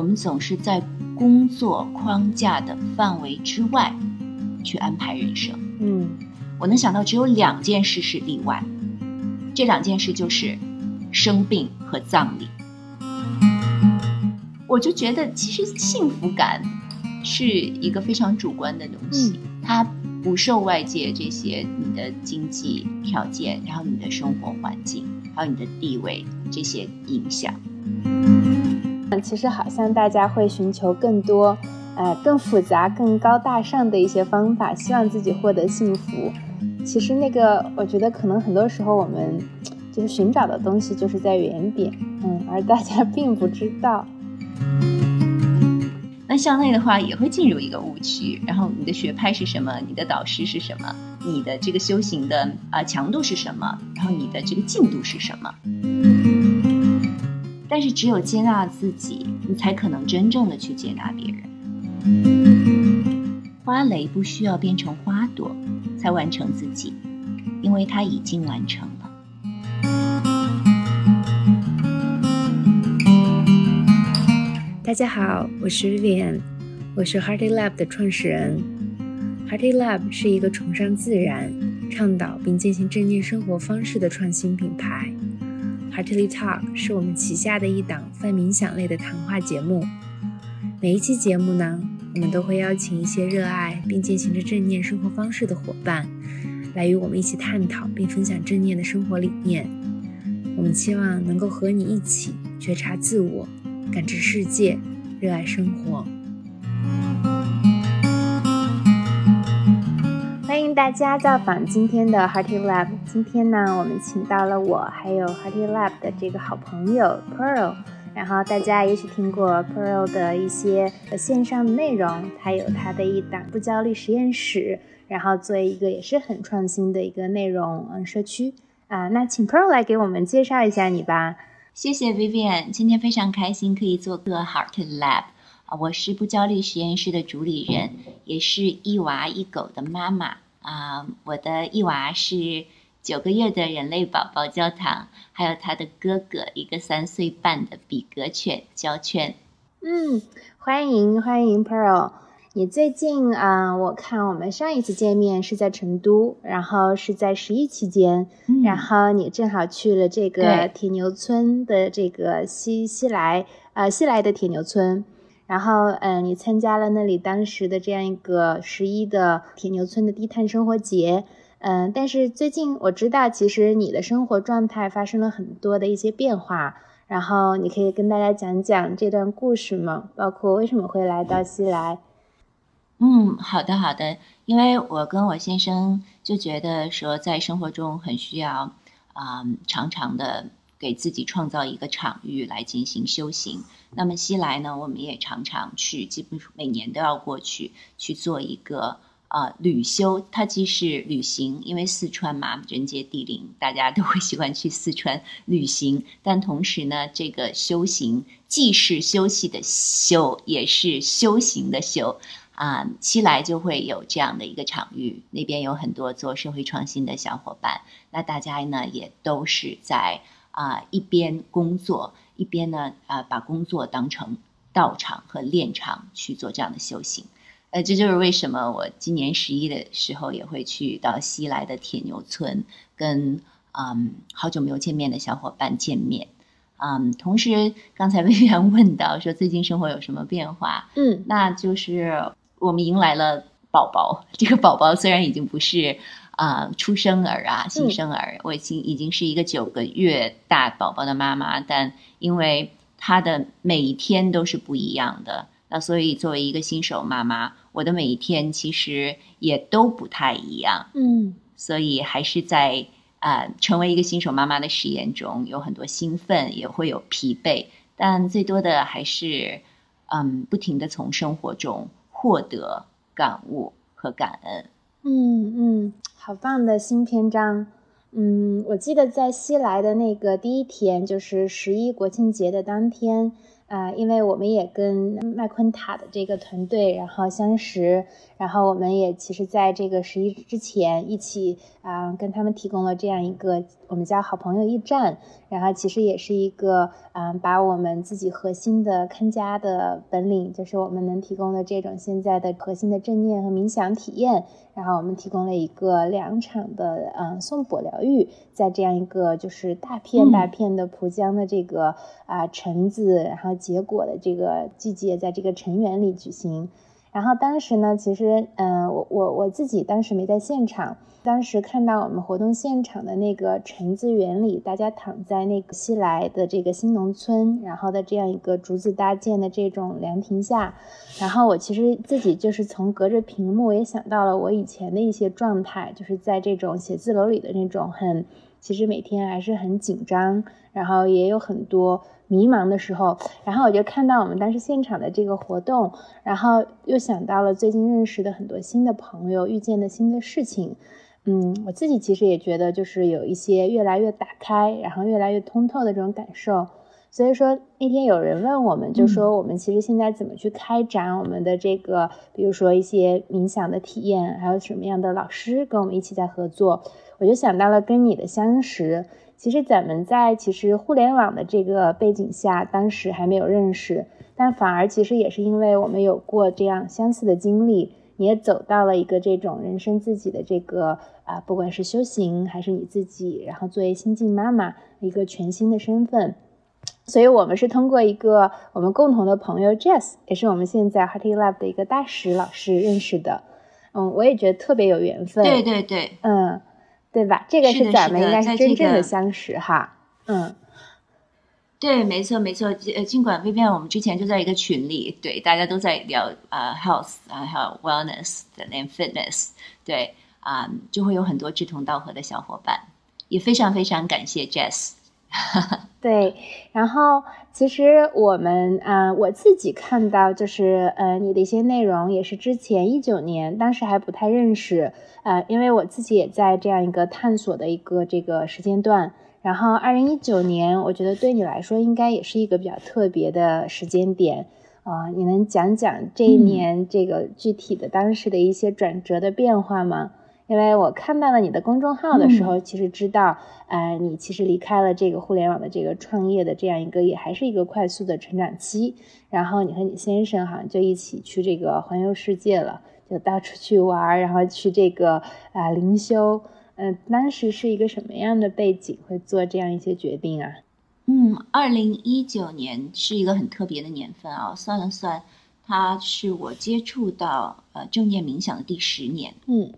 我们总是在工作框架的范围之外去安排人生。嗯，我能想到只有两件事是例外，这两件事就是生病和葬礼。我就觉得，其实幸福感是一个非常主观的东西，它不受外界这些你的经济条件，然后你的生活环境，还有你的地位这些影响。其实好像大家会寻求更多，呃，更复杂、更高大上的一些方法，希望自己获得幸福。其实那个，我觉得可能很多时候我们就是寻找的东西就是在原点，嗯，而大家 并不知道。那校内的话也会进入一个误区，然后你的学派是什么？你的导师是什么？你的这个修行的啊强度是什么？然后你的这个进度是什么？但是只有接纳自己，你才可能真正的去接纳别人。花蕾不需要变成花朵才完成自己，因为它已经完成了。大家好，我是 Vivian，我是 Hearty Lab 的创始人。Hearty Lab 是一个崇尚自然、倡导并践行正念生活方式的创新品牌。Heartily Talk 是我们旗下的一档泛冥想类的谈话节目。每一期节目呢，我们都会邀请一些热爱并践行着正念生活方式的伙伴，来与我们一起探讨并分享正念的生活理念。我们期望能够和你一起觉察自我。感知世界，热爱生活。欢迎大家造访今天的 Hearty Lab。今天呢，我们请到了我，还有 Hearty Lab 的这个好朋友 Pearl。然后大家也许听过 Pearl 的一些线上的内容，他有他的一档不焦虑实验室，然后作为一个也是很创新的一个内容嗯社区啊。那请 Pearl 来给我们介绍一下你吧。谢谢 Vivian，今天非常开心可以做个 Heart Lab 啊，我是不焦虑实验室的主理人，也是一娃一狗的妈妈啊。我的一娃是九个月的人类宝宝焦糖，还有他的哥哥一个三岁半的比格犬焦圈。嗯，欢迎欢迎 Pearl。你最近啊，我看我们上一次见面是在成都，然后是在十一期间，然后你正好去了这个铁牛村的这个西西来，呃西来的铁牛村，然后嗯，你参加了那里当时的这样一个十一的铁牛村的低碳生活节，嗯，但是最近我知道其实你的生活状态发生了很多的一些变化，然后你可以跟大家讲讲这段故事吗？包括为什么会来到西来？嗯，好的好的，因为我跟我先生就觉得说，在生活中很需要啊，常常的给自己创造一个场域来进行修行。那么西来呢，我们也常常去，基本每年都要过去去做一个啊旅修。它既是旅行，因为四川嘛，人杰地灵，大家都会喜欢去四川旅行。但同时呢，这个修行既是休息的休，也是修行的修。啊，西来就会有这样的一个场域，那边有很多做社会创新的小伙伴。那大家呢也都是在啊一边工作，一边呢啊把工作当成道场和练场去做这样的修行。呃，这就是为什么我今年十一的时候也会去到西来的铁牛村，跟嗯好久没有见面的小伙伴见面。嗯，同时刚才魏源问到说最近生活有什么变化？嗯，那就是。我们迎来了宝宝，这个宝宝虽然已经不是啊出生儿啊新生儿，我已经已经是一个九个月大宝宝的妈妈，但因为他的每一天都是不一样的，那所以作为一个新手妈妈，我的每一天其实也都不太一样，嗯，所以还是在啊成为一个新手妈妈的实验中，有很多兴奋，也会有疲惫，但最多的还是嗯不停的从生活中。获得感悟和感恩，嗯嗯，好棒的新篇章。嗯，我记得在西来的那个第一天，就是十一国庆节的当天，啊，因为我们也跟麦昆塔的这个团队然后相识，然后我们也其实在这个十一之前一起啊跟他们提供了这样一个我们叫好朋友驿站，然后其实也是一个啊把我们自己核心的看家的本领，就是我们能提供的这种现在的核心的正念和冥想体验，然后我们提供了一个两场的嗯颂钵疗愈，在这样一个就是大片大片的浦江的这个啊橙子，然后。结果的这个季节，在这个橙园里举行。然后当时呢，其实，嗯，我我我自己当时没在现场。当时看到我们活动现场的那个橙子园里，大家躺在那个西来的这个新农村，然后的这样一个竹子搭建的这种凉亭下，然后我其实自己就是从隔着屏幕也想到了我以前的一些状态，就是在这种写字楼里的那种很，其实每天还是很紧张，然后也有很多。迷茫的时候，然后我就看到我们当时现场的这个活动，然后又想到了最近认识的很多新的朋友，遇见的新的事情。嗯，我自己其实也觉得就是有一些越来越打开，然后越来越通透的这种感受。所以说那天有人问我们，就说我们其实现在怎么去开展我们的这个，比如说一些冥想的体验，还有什么样的老师跟我们一起在合作，我就想到了跟你的相识。其实咱们在其实互联网的这个背景下，当时还没有认识，但反而其实也是因为我们有过这样相似的经历，你也走到了一个这种人生自己的这个啊，不管是修行还是你自己，然后作为新晋妈妈一个全新的身份，所以我们是通过一个我们共同的朋友 Jess，也是我们现在 Hearty Lab 的一个大使老师认识的，嗯，我也觉得特别有缘分，对对对，嗯。对吧？这个是咱们应该是真正的相识哈。嗯，对，没错没错。呃，尽管薇薇我们之前就在一个群里，对，大家都在聊啊，health 啊，还有 wellness 的那 fitness，对啊，就会有很多志同道合的小伙伴，也非常非常感谢 Jess。对，然后其实我们啊，我自己看到就是呃，你的一些内容也是之前一九年，当时还不太认识，呃，因为我自己也在这样一个探索的一个这个时间段。然后二零一九年，我觉得对你来说应该也是一个比较特别的时间点啊，你能讲讲这一年这个具体的当时的一些转折的变化吗？因为我看到了你的公众号的时候，其实知道，呃，你其实离开了这个互联网的这个创业的这样一个，也还是一个快速的成长期。然后你和你先生好像就一起去这个环游世界了，就到处去玩，然后去这个啊灵修。嗯，当时是一个什么样的背景会做这样一些决定啊？嗯，二零一九年是一个很特别的年份啊，算了算，它是我接触到呃正念冥想的第十年。嗯。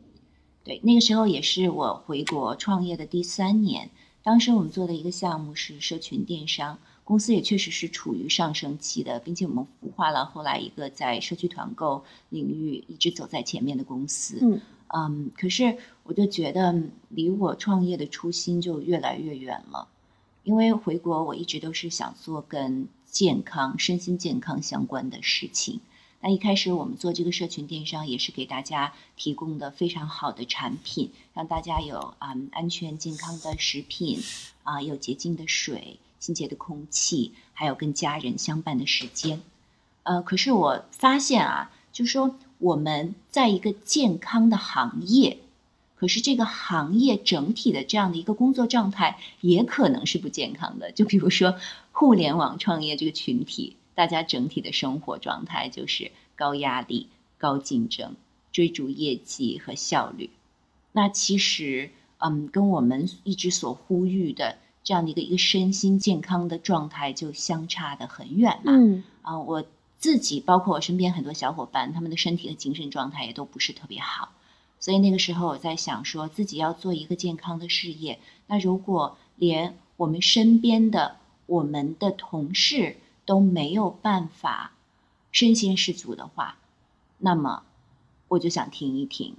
对，那个时候也是我回国创业的第三年。当时我们做的一个项目是社群电商，公司也确实是处于上升期的，并且我们孵化了后来一个在社区团购领域一直走在前面的公司。嗯嗯，可是我就觉得离我创业的初心就越来越远了，因为回国我一直都是想做跟健康、身心健康相关的事情。那一开始我们做这个社群电商，也是给大家提供的非常好的产品，让大家有啊安全健康的食品，啊有洁净的水、清洁的空气，还有跟家人相伴的时间。呃，可是我发现啊，就说我们在一个健康的行业，可是这个行业整体的这样的一个工作状态，也可能是不健康的。就比如说互联网创业这个群体。大家整体的生活状态就是高压力、高竞争、追逐业绩和效率。那其实，嗯，跟我们一直所呼吁的这样的一个一个身心健康的状态就相差的很远了。嗯啊，我自己包括我身边很多小伙伴，他们的身体和精神状态也都不是特别好。所以那个时候我在想，说自己要做一个健康的事业，那如果连我们身边的我们的同事，都没有办法身先士卒的话，那么我就想听一听，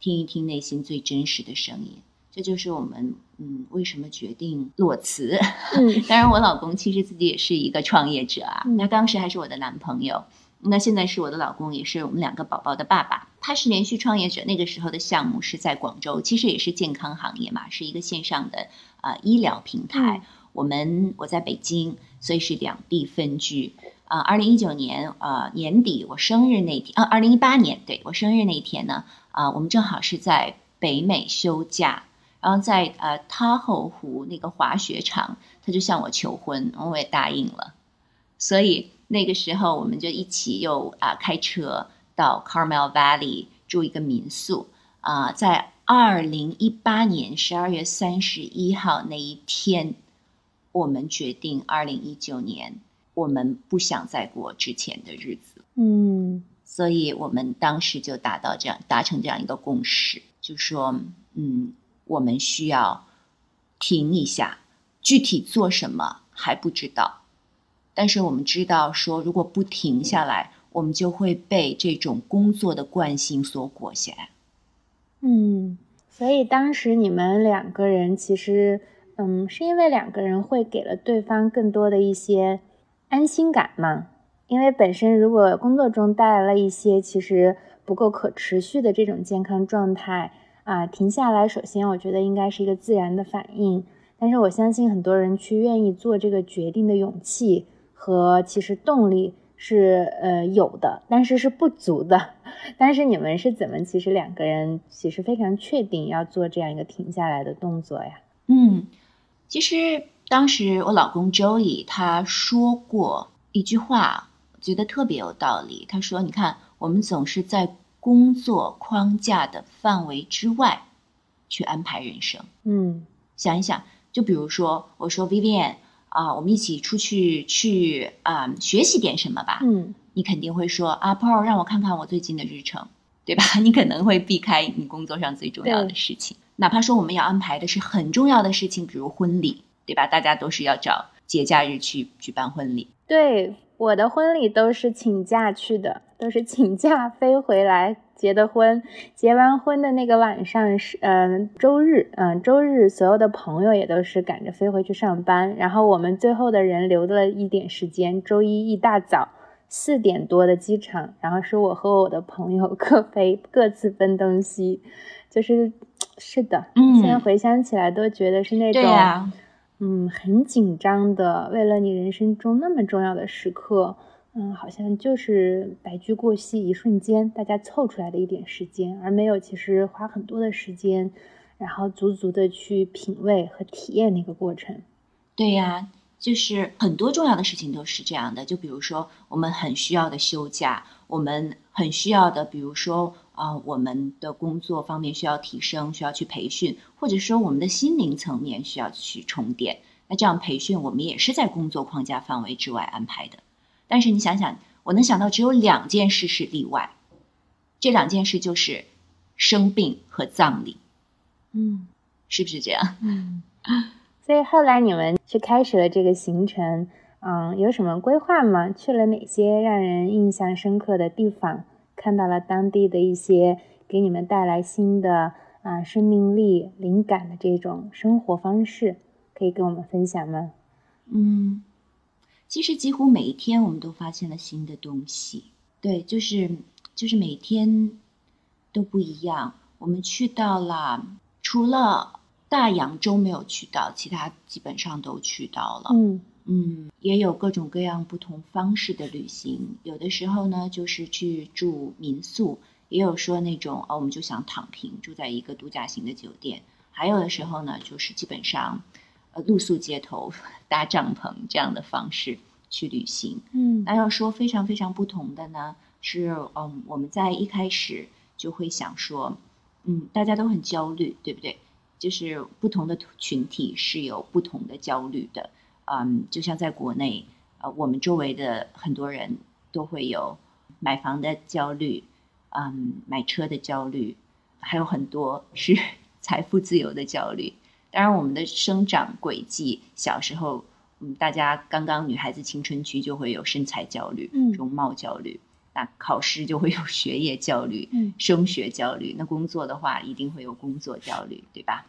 听一听内心最真实的声音。这就是我们嗯为什么决定裸辞。嗯，当然我老公其实自己也是一个创业者啊。那当时还是我的男朋友，那现在是我的老公，也是我们两个宝宝的爸爸。他是连续创业者，那个时候的项目是在广州，其实也是健康行业嘛，是一个线上的啊医疗平台。我们我在北京。所以是两地分居。啊，二零一九年啊年底我生日那天，啊，二零一八年对我生日那天呢，啊，我们正好是在北美休假，然后在呃塔后湖那个滑雪场，他就向我求婚，我也答应了，所以那个时候我们就一起又啊开车到 Carmel Valley 住一个民宿。啊，在二零一八年十二月三十一号那一天，我们决定二零一九年。我们不想再过之前的日子，嗯，所以我们当时就达到这样达成这样一个共识，就说，嗯，我们需要停一下，具体做什么还不知道，但是我们知道说，如果不停下来，我们就会被这种工作的惯性所裹挟。嗯，所以当时你们两个人其实，嗯，是因为两个人会给了对方更多的一些。安心感嘛，因为本身如果工作中带来了一些其实不够可持续的这种健康状态啊，停下来，首先我觉得应该是一个自然的反应。但是我相信很多人去愿意做这个决定的勇气和其实动力是呃有的，但是是不足的。但是你们是怎么其实两个人其实非常确定要做这样一个停下来的动作呀？嗯，其实。当时我老公 Joey 他说过一句话，我觉得特别有道理。他说：“你看，我们总是在工作框架的范围之外去安排人生。嗯，想一想，就比如说，我说 Vivian 啊，我们一起出去去啊学习点什么吧。嗯，你肯定会说啊，Paul 让我看看我最近的日程，对吧？你可能会避开你工作上最重要的事情，哪怕说我们要安排的是很重要的事情，比如婚礼。”对吧？大家都是要找节假日去举办婚礼。对，我的婚礼都是请假去的，都是请假飞回来结的婚。结完婚的那个晚上是，嗯，周日，嗯，周日所有的朋友也都是赶着飞回去上班。然后我们最后的人留了一点时间，周一一大早四点多的机场，然后是我和我的朋友 各飞各自奔东西。就是是的，嗯，现在回想起来都觉得是那种。嗯，很紧张的，为了你人生中那么重要的时刻，嗯，好像就是白驹过隙，一瞬间，大家凑出来的一点时间，而没有其实花很多的时间，然后足足的去品味和体验那个过程。对呀，就是很多重要的事情都是这样的，就比如说我们很需要的休假，我们很需要的，比如说。啊，我们的工作方面需要提升，需要去培训，或者说我们的心灵层面需要去充电。那这样培训，我们也是在工作框架范围之外安排的。但是你想想，我能想到只有两件事是例外，这两件事就是生病和葬礼。嗯，是不是这样？嗯。所以后来你们去开始了这个行程，嗯，有什么规划吗？去了哪些让人印象深刻的地方？看到了当地的一些给你们带来新的啊生命力、灵感的这种生活方式，可以跟我们分享吗？嗯，其实几乎每一天我们都发现了新的东西，对，就是就是每天都不一样。我们去到了，除了大洋洲没有去到，其他基本上都去到了。嗯。嗯，也有各种各样不同方式的旅行。有的时候呢，就是去住民宿；也有说那种啊，我们就想躺平，住在一个度假型的酒店。还有的时候呢，就是基本上，呃，露宿街头、搭帐篷这样的方式去旅行。嗯，那要说非常非常不同的呢，是嗯，我们在一开始就会想说，嗯，大家都很焦虑，对不对？就是不同的群体是有不同的焦虑的。嗯，就像在国内，呃，我们周围的很多人都会有买房的焦虑，嗯，买车的焦虑，还有很多是 财富自由的焦虑。当然，我们的生长轨迹，小时候，嗯，大家刚刚女孩子青春期就会有身材焦虑、容貌焦虑，那考试就会有学业焦虑、嗯升学焦虑。那工作的话，一定会有工作焦虑，对吧？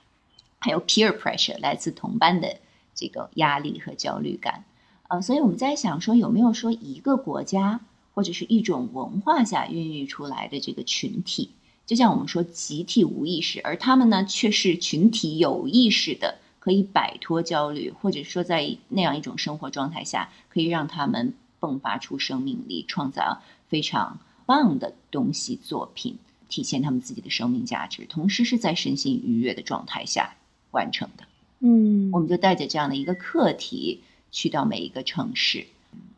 还有 peer pressure，来自同班的。这个压力和焦虑感，呃，所以我们在想说，有没有说一个国家或者是一种文化下孕育出来的这个群体，就像我们说集体无意识，而他们呢却是群体有意识的，可以摆脱焦虑，或者说在那样一种生活状态下，可以让他们迸发出生命力，创造非常棒的东西作品，体现他们自己的生命价值，同时是在身心愉悦的状态下完成的。嗯，我们就带着这样的一个课题去到每一个城市，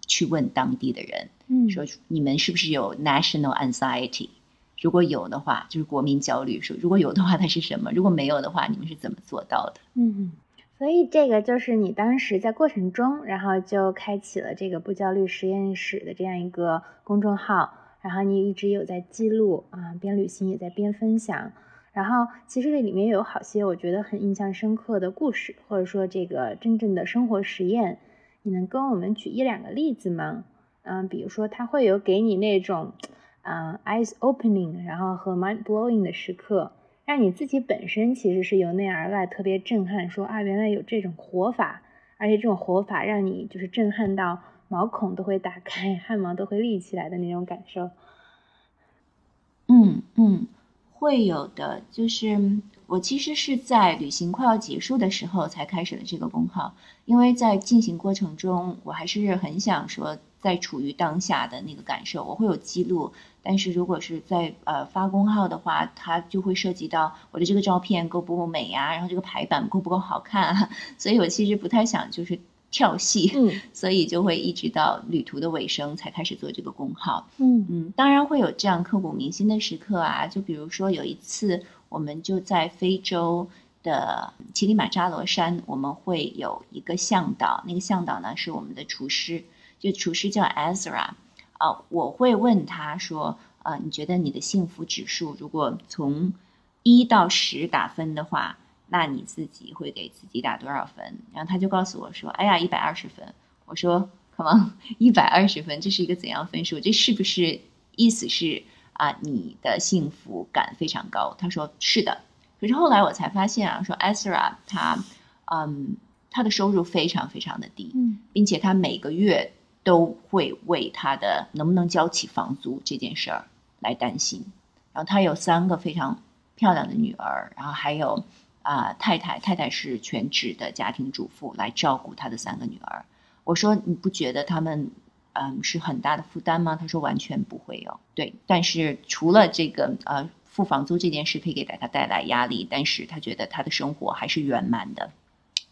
去问当地的人，嗯说你们是不是有 national anxiety？如果有的话，就是国民焦虑。说如果有的话，它是什么？如果没有的话，你们是怎么做到的？嗯，所以这个就是你当时在过程中，然后就开启了这个不焦虑实验室的这样一个公众号，然后你一直有在记录啊，边旅行也在边分享。然后其实这里面有好些我觉得很印象深刻的故事，或者说这个真正的生活实验，你能跟我们举一两个例子吗？嗯，比如说它会有给你那种。啊、e y e s opening，然后和 mind blowing 的时刻，让你自己本身其实是由内而外特别震撼，说啊，原来有这种活法，而且这种活法让你就是震撼到毛孔都会打开，汗毛都会立起来的那种感受。嗯嗯，会有的。就是我其实是在旅行快要结束的时候才开始了这个公号，因为在进行过程中，我还是很想说，在处于当下的那个感受，我会有记录。但是如果是在呃发公号的话，它就会涉及到我的这个照片够不够美啊，然后这个排版够不够好看啊，所以我其实不太想就是跳戏，嗯。所以就会一直到旅途的尾声才开始做这个工号。嗯。嗯，当然会有这样刻骨铭心的时刻啊，就比如说有一次，我们就在非洲的乞力马扎罗山，我们会有一个向导，那个向导呢是我们的厨师，就厨师叫 Ezra，啊，我会问他说，呃，你觉得你的幸福指数如果从一到十打分的话，那你自己会给自己打多少分？然后他就告诉我说，哎呀，一百二十分。我说，Come on，一百二十分，这是一个怎样分数？这是不是意思是啊，你的幸福感非常高？他说是的。可是后来我才发现啊，说 Ezra 他，嗯，他的收入非常非常的低，嗯并且他每个月都会为他的能不能交起房租这件事儿来担心。然后他有三个非常漂亮的女儿，然后还有啊、太太，太太是全职的家庭主妇来照顾她的三个女儿。我说你不觉得他们嗯是很大的负担吗？他说完全不会有。对，但是除了这个呃付房租这件事可以给他带来压力，但是他觉得他的生活还是圆满的。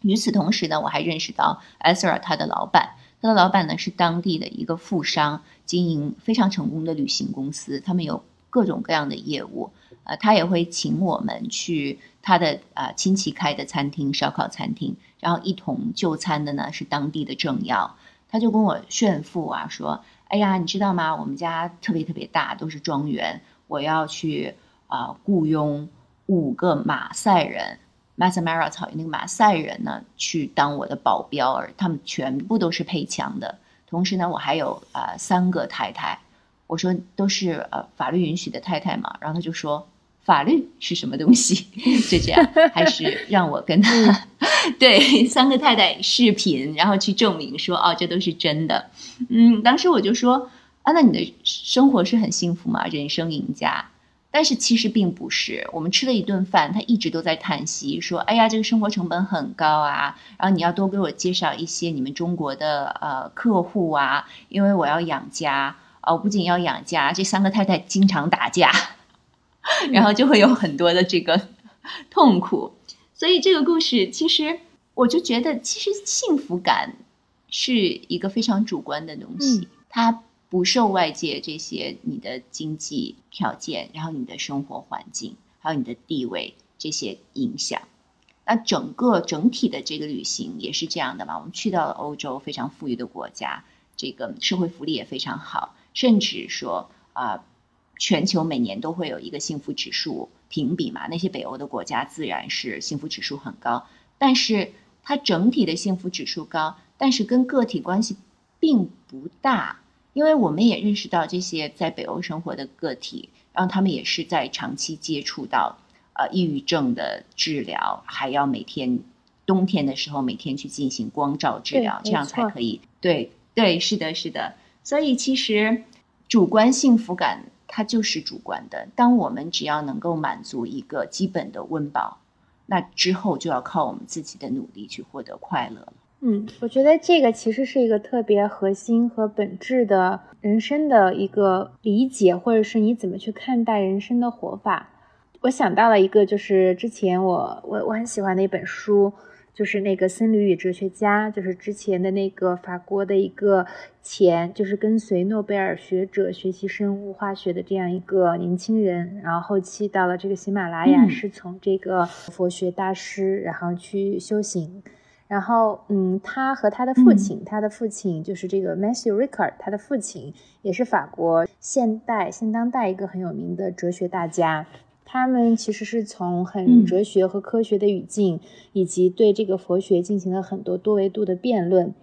与此同时呢，我还认识到 Ezra 他的老板，他的老板呢是当地的一个富商，经营非常成功的旅行公司，他们有各种各样的业务。呃，他也会请我们去他的呃亲戚开的餐厅，烧烤餐厅，然后一同就餐的呢是当地的政要。他就跟我炫富啊，说：“哎呀，你知道吗？我们家特别特别大，都是庄园，我要去啊、呃雇佣五个马赛人。” Masamara 草原那个马赛人呢，去当我的保镖，而他们全部都是配枪的。同时呢，我还有呃三个太太，我说都是呃法律允许的太太嘛，然后他就说法律是什么东西？就这样，还是让我跟他 对三个太太视频，然后去证明说哦，这都是真的。嗯，当时我就说啊，那你的生活是很幸福吗？人生赢家。但是其实并不是，我们吃了一顿饭，他一直都在叹息，说：“哎呀，这个生活成本很高啊，然后你要多给我介绍一些你们中国的呃客户啊，因为我要养家啊、我不仅要养家，这三个太太经常打架，然后就会有很多的这个 痛苦。所以这个故事其实我就觉得，其实幸福感是一个非常主观的东西，嗯它。不受外界这些你的经济条件，然后你的生活环境，还有你的地位这些影响。那整个整体的这个旅行也是这样的嘛？我们去到了欧洲非常富裕的国家，这个社会福利也非常好，甚至说啊、全球每年都会有一个幸福指数评比嘛。那些北欧的国家自然是幸福指数很高，但是它整体的幸福指数高，但是跟个体关系并不大。因为我们也认识到这些在北欧生活的个体，然后他们也是在长期接触到呃抑郁症的治疗，还要每天冬天的时候每天去进行光照治疗，这样才可以。对对，是的，是的。所以其实主观幸福感它就是主观的。当我们只要能够满足一个基本的温饱，那之后就要靠我们自己的努力去获得快乐了。嗯，我觉得这个其实是一个特别核心和本质的人生的一个理解，或者是你怎么去看待人生的活法。我想到了一个，就是之前我我我很喜欢的一本书，就是那个僧侣与哲学家，就是之前的那个法国的一个前，就是跟随诺贝尔学者学习生物化学的这样一个年轻人，然后后期到了这个喜马拉雅，是从这个佛学大师，然后去修行，然后嗯，他和他的父亲，他的父亲就是这个 Matthew Ricard，他的父亲也是法国现代现当代一个很有名的哲学大家。他们其实是从很哲学和科学的语境，以及对这个佛学进行了很多多维度的辩论，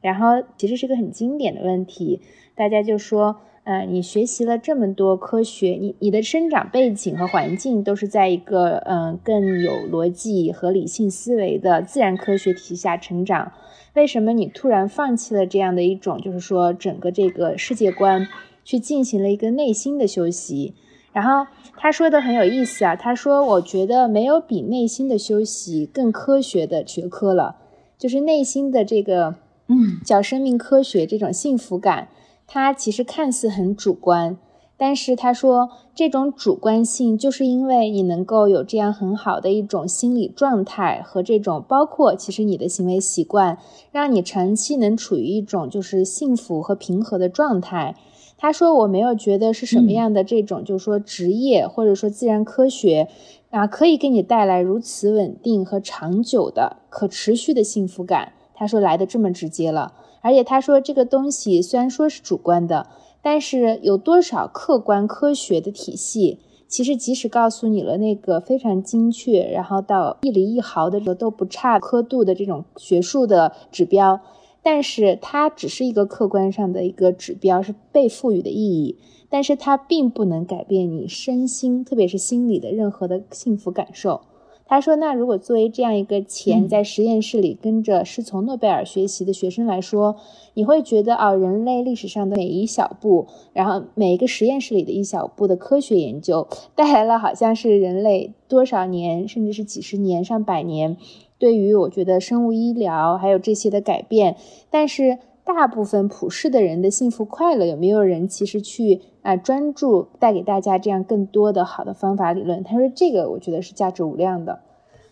然后其实是个很经典的问题。大家就说，呃，你学习了这么多科学，你你的生长背景和环境都是在一个嗯更有逻辑和理性思维的自然科学体系下成长，为什么你突然放弃了这样的一种，就是说整个这个世界观，去进行了一个内心的修习？然后他说的很有意思啊，他说：“我觉得没有比内心的休息更科学的学科了，就是内心的这个，嗯，叫生命科学这种幸福感，它其实看似很主观，但是他说这种主观性就是因为你能够有这样很好的一种心理状态和这种包括其实你的行为习惯，让你长期能处于一种就是幸福和平和的状态。”他说：“我没有觉得是什么样的这种，就是说职业或者说自然科学啊，可以给你带来如此稳定和长久的可持续的幸福感。”他说来的这么直接了，而且他说这个东西虽然说是主观的，但是有多少客观科学的体系，其实即使告诉你了那个非常精确，然后到一厘一毫的都不差刻度的这种学术的指标。但是它只是一个客观上的一个指标，是被赋予的意义，但是它并不能改变你身心，特别是心理的任何的幸福感受。他说：“那如果作为这样一个前在实验室里跟着师从诺贝尔学习的学生来说，你会觉得啊，人类历史上的每一小步，然后每一个实验室里的一小步的科学研究，带来了好像是人类多少年，甚至是几十年、上百年。”对于我觉得生物医疗还有这些的改变，但是大部分普世的人的幸福快乐，有没有人其实去啊专注带给大家这样更多的好的方法理论？他说这个我觉得是价值无量的。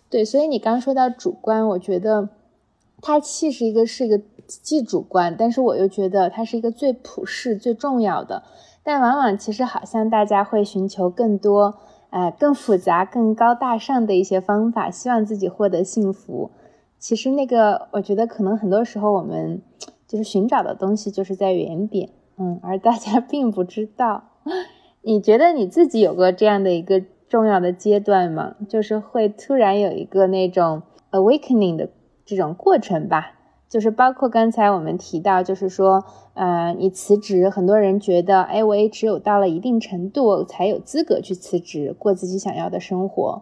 对，所以你刚说到主观，我觉得它其实一个是一个既主观，但是我又觉得它是一个最普世最重要的，但往往其实好像大家会寻求更多。呃，更复杂、更高大上的一些方法，希望自己获得幸福。其实那个，我觉得可能很多时候我们就是寻找的东西就是在原点，嗯，而大家 并不知道。你觉得你自己有过这样的一个重要的阶段吗？就是会突然有一个那种 awakening 的这种过程吧？就是包括刚才我们提到，就是说，呃，你辞职，很多人觉得，哎，我也只有到了一定程度才有资格去辞职，过自己想要的生活。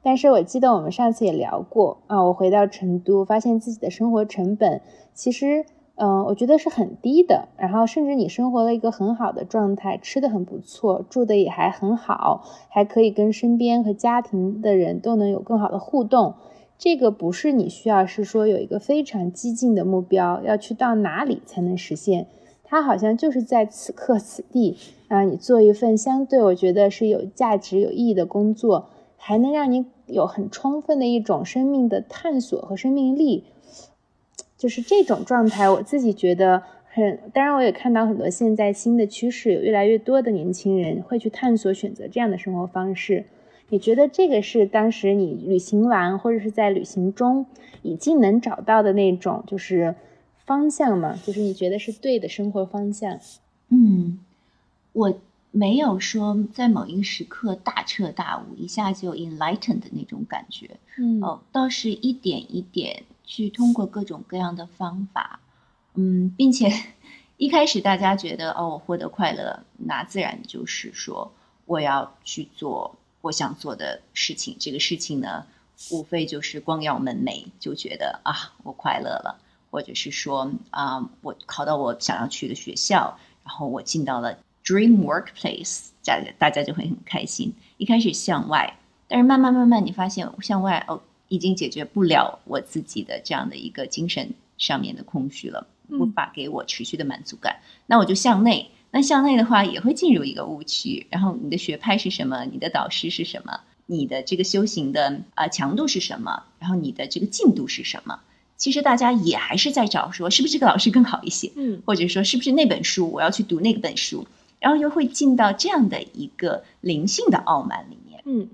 但是我记得我们上次也聊过啊，我回到成都，发现自己的生活成本其实，嗯，我觉得是很低的。然后甚至你生活了一个很好的状态，吃的很不错，住的也还很好，还可以跟身边和家庭的人都能有更好的互动。这个不是你需要，是说有一个非常激进的目标，要去到哪里才能实现？它好像就是在此刻此地啊，你做一份相对我觉得是有价值、有意义的工作，还能让你有很充分的一种生命的探索和生命力，就是这种状态，我自己觉得很。当然，我也看到很多现在新的趋势，有越来越多的年轻人会去探索、选择这样的生活方式。你觉得这个是当时你旅行完或者是在旅行中已经能找到的那种就是方向吗？就是你觉得是对的生活方向？嗯，我没有说在某一个时刻大彻大悟，一下就 enlightened 的那种感觉。嗯，哦，倒是一点一点去通过各种各样的方法，嗯，并且 一开始大家觉得哦，我获得快乐，那自然就是说我要去做。我想做的事情，这个事情呢，无非就是光耀门楣，就觉得啊，我快乐了；或者是说啊，我考到我想要去的学校，然后我进到了 dream workplace，大家大家就会很开心。一开始向外，但是慢慢慢慢，你发现向外哦，已经解决不了我自己的这样的一个精神上面的空虚了，无法给我持续的满足感。那我就向内，那向内的话也会进入一个误区。然后你的学派是什么？你的导师是什么？你的这个修行的啊强度是什么？然后你的这个进度是什么？其实大家也还是在找说，是不是这个老师更好一些？嗯，或者说是不是那本书我要去读那个本书？然后又会进到这样的一个灵性的傲慢里面。嗯，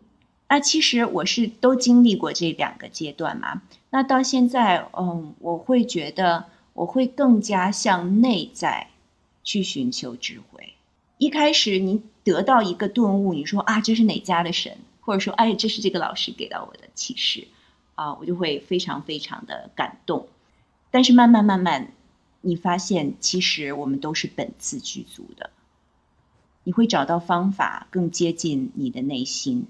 那其实我是都经历过这两个阶段嘛。那到现在，嗯，我会觉得我会更加向内在去寻求智慧。一开始你得到一个顿悟，你说啊，这是哪家的神？或者说，哎，这是这个老师给到我的启示。啊，我就会非常非常的感动，但是慢慢慢慢，你发现其实我们都是本自具足的，你会找到方法更接近你的内心，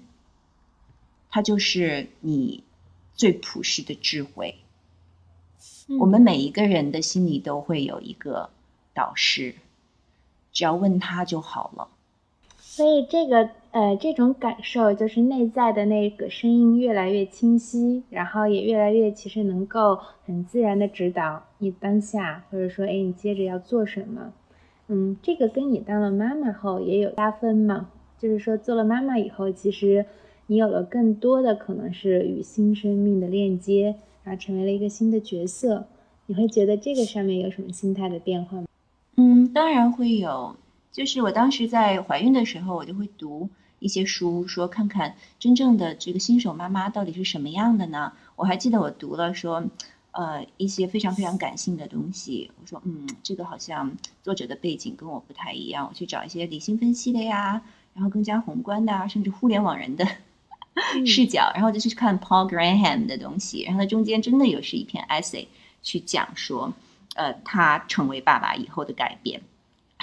它就是你最朴实的智慧。我们每一个人的心里都会有一个导师，只要问他就好了。所以这个呃，这种感受就是内在的那个声音越来越清晰，然后也越来越其实能够很自然的指导你当下，或者说哎，你接着要做什么。嗯，这个跟你当了妈妈后也有加分嘛？就是说做了妈妈以后，其实你有了更多的可能是与新生命的链接，然后成为了一个新的角色。你会觉得这个上面有什么心态的变化吗？嗯，当然会有。就是我当时在怀孕的时候，我就会读一些书，说看看真正的这个新手妈妈到底是什么样的呢？我还记得我读了说，呃，一些非常非常感性的东西。我说，嗯，这个好像作者的背景跟我不太一样。我去找一些理性分析的呀，然后更加宏观的啊，甚至互联网人的 视角，然后就去看 Paul Graham 的东西。然后它中间真的有是一篇 essay 去讲说，呃，他成为爸爸以后的改变。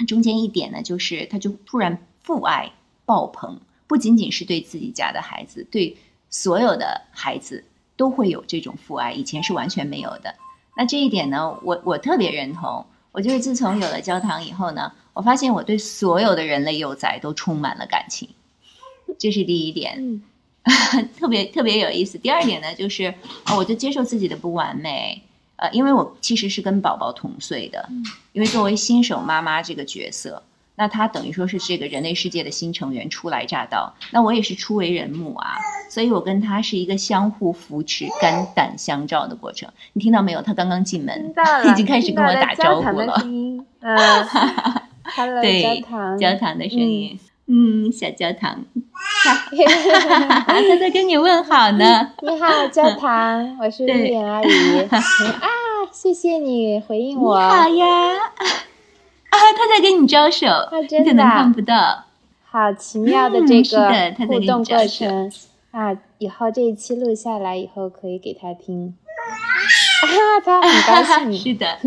中间一点呢，就是他就突然父爱爆棚，不仅仅是对自己家的孩子，对所有的孩子都会有这种父爱，以前是完全没有的。那这一点呢，我我特别认同。我就是自从有了焦糖以后呢，我发现我对所有的人类幼崽都充满了感情，这是第一点，特别特别有意思。第二点呢，就是啊，我就接受自己的不完美。呃，因为我其实是跟宝宝同岁的，因为作为新手妈妈这个角色，那他等于说是这个人类世界的新成员初来乍到，那我也是初为人母啊，所以我跟他是一个相互扶持、肝胆相照的过程。你听到没有？他刚刚进门，已经开始跟我打招呼了。嗯，对，焦糖的声音，嗯，小焦糖，他在跟你问好呢。你好，焦糖，我是丽莲阿姨。啊，谢谢你回应我。你好呀。啊，他在跟你招手，你可能看不到。好奇妙的这个互动过程啊！以后这一期录下来以后可以给他听。啊，他很高兴。是的。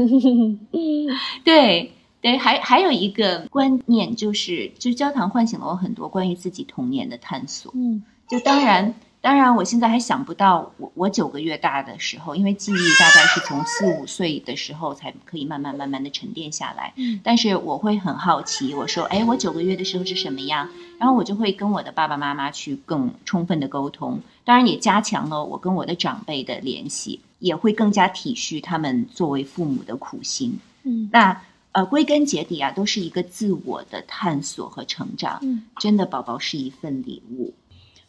对。对，还还有一个观念就是，就焦糖唤醒了我很多关于自己童年的探索。嗯，就当然，当然，我现在还想不到我我九个月大的时候，因为记忆大概是从四五岁的时候才可以慢慢慢慢的沉淀下来。嗯，但是我会很好奇，我说，哎，我九个月的时候是什么样？然后我就会跟我的爸爸妈妈去更充分的沟通，当然也加强了我跟我的长辈的联系，也会更加体恤他们作为父母的苦心。嗯，那。呃，归根结底啊，都是一个自我的探索和成长。嗯，真的，宝宝是一份礼物，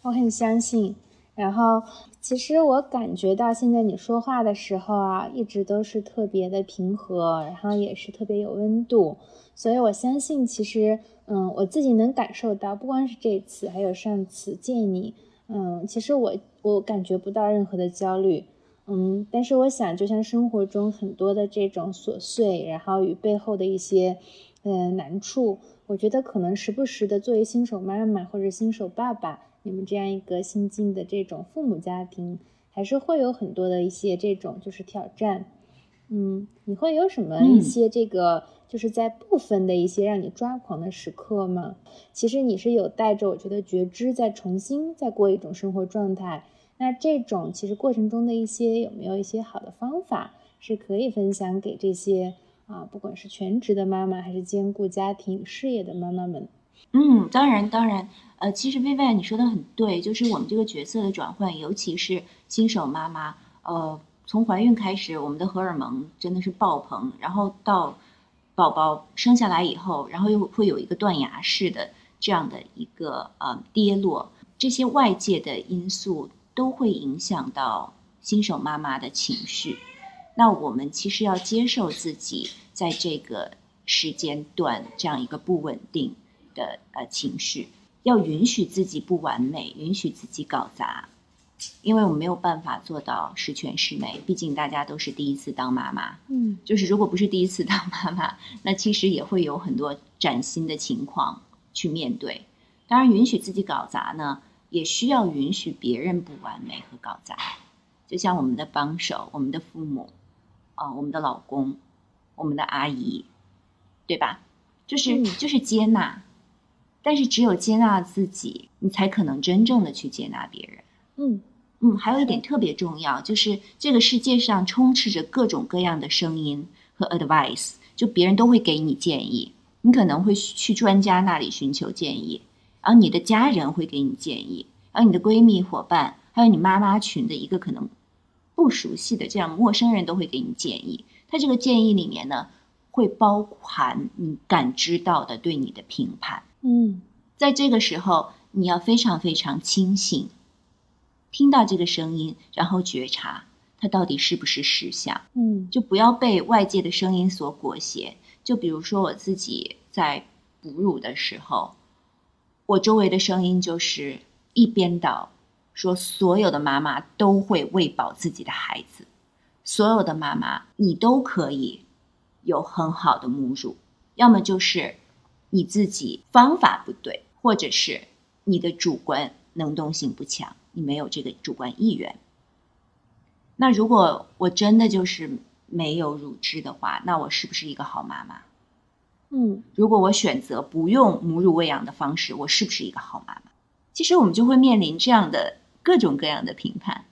我很相信。然后，其实我感觉到现在你说话的时候啊，一直都是特别的平和，然后也是特别有温度。所以我相信，其实，嗯，我自己能感受到，不光是这次，还有上次见你，嗯，其实我我感觉不到任何的焦虑。嗯，但是我想，就像生活中很多的这种琐碎，然后与背后的一些，呃，难处，我觉得可能时不时的作为新手妈妈或者新手爸爸，你们这样一个新进的这种父母家庭，还是会有很多的一些这种就是挑战。嗯，你会有什么一些这个就是在部分的一些让你抓狂的时刻吗？其实你是有带着我觉得觉知，在重新再过一种生活状态。那这种其实过程中的一些有没有一些好的方法是可以分享给这些啊，不管是全职的妈妈还是兼顾家庭事业的妈妈们？嗯，当然，当然，呃，其实薇薇你说的很对，就是我们这个角色的转换，尤其是新手妈妈，呃，从怀孕开始，我们的荷尔蒙真的是爆棚，然后到宝宝生下来以后，然后又会有一个断崖式的这样的一个呃跌落，这些外界的因素都会影响到新手妈妈的情绪。那我们其实要接受自己在这个时间段这样一个不稳定。的呃情绪，要允许自己不完美，允许自己搞砸，因为我们没有办法做到十全十美。毕竟大家都是第一次当妈妈，嗯，就是如果不是第一次当妈妈，那其实也会有很多崭新的情况去面对。当然，允许自己搞砸呢，也需要允许别人不完美和搞砸。就像我们的帮手、我们的父母啊、我们的老公、我们的阿姨，对吧？就是就是接纳。但是只有接纳自己，你才可能真正的去接纳别人。嗯嗯，还有一点特别重要，就是这个世界上充斥着各种各样的声音和 advice，就别人都会给你建议，你可能会去专家那里寻求建议，然后你的家人会给你建议，然后你的闺蜜伙伴，还有你妈妈群的一个可能不熟悉的这样陌生人都会给你建议。他这个建议里面呢，会包含你感知到的对你的评判。嗯，在这个时候，你要非常非常清醒，听到这个声音，然后觉察它到底是不是实相。嗯，就不要被外界的声音所裹挟。就比如说我自己在哺乳的时候，我周围的声音就是一边倒，说所有的妈妈都会喂饱自己的孩子，所有的妈妈你都可以有很好的母乳，要么就是。你自己方法不对，或者是你的主观能动性不强，你没有这个主观意愿。那如果我真的就是没有乳汁的话，那我是不是一个好妈妈？嗯，如果我选择不用母乳喂养的方式，我是不是一个好妈妈？其实我们就会面临这样的各种各样的评判。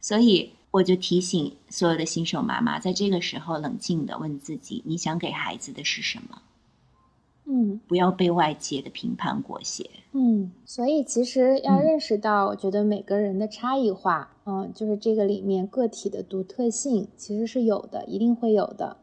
所以我就提醒所有的新手妈妈，在这个时候冷静的问自己：你想给孩子的是什么？嗯，不要被外界的评判裹挟。嗯，所以其实要认识到，我觉得每个人的差异化，嗯，就是这个里面个体的独特性其实是有的，一定会有的。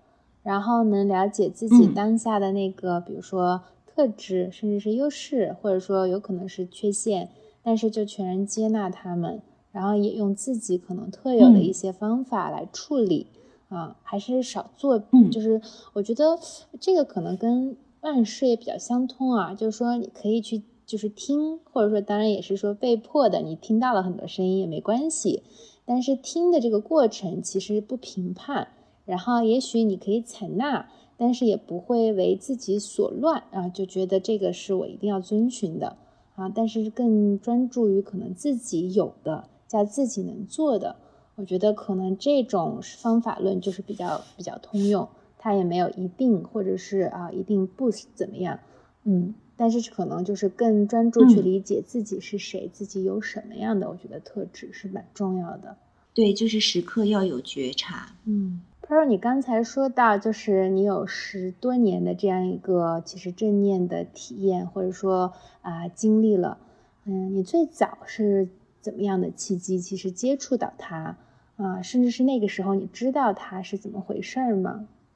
然后能了解自己当下的那个，比如说特质，甚至是优势，或者说有可能是缺陷，但是就全然接纳他们，然后也用自己可能特有的一些方法来处理。啊，还是少做。嗯，就是我觉得这个可能跟。万事也比较相通啊，就是说你可以去就是听，或者说当然也是说被迫的，你听到了很多声音也没关系，但是听的这个过程其实不评判，然后也许你可以采纳，但是也不会为自己所乱啊，就觉得这个是我一定要遵循的啊，但是更专注于可能自己有的加自己能做的，我觉得可能这种方法论就是比较比较通用。它也没有一定，或者是啊，一定不怎么样，嗯，但是可能就是更专注去理解自己是谁，自己有什么样的，我觉得特质是蛮重要的。对，就是时刻要有觉察。嗯 p r 你刚才说到，就是你有十多年的这样一个其实正念的体验，或者说啊经历了，嗯，你最早是怎么样的契机，其实接触到它啊，甚至是那个时候你知道它是怎么回事儿吗？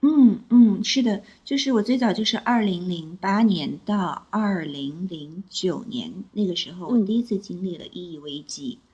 嗯嗯，是的，就是我最早就是二零零八年到二零零九年那个时候，我第一次经历了意义危机。嗯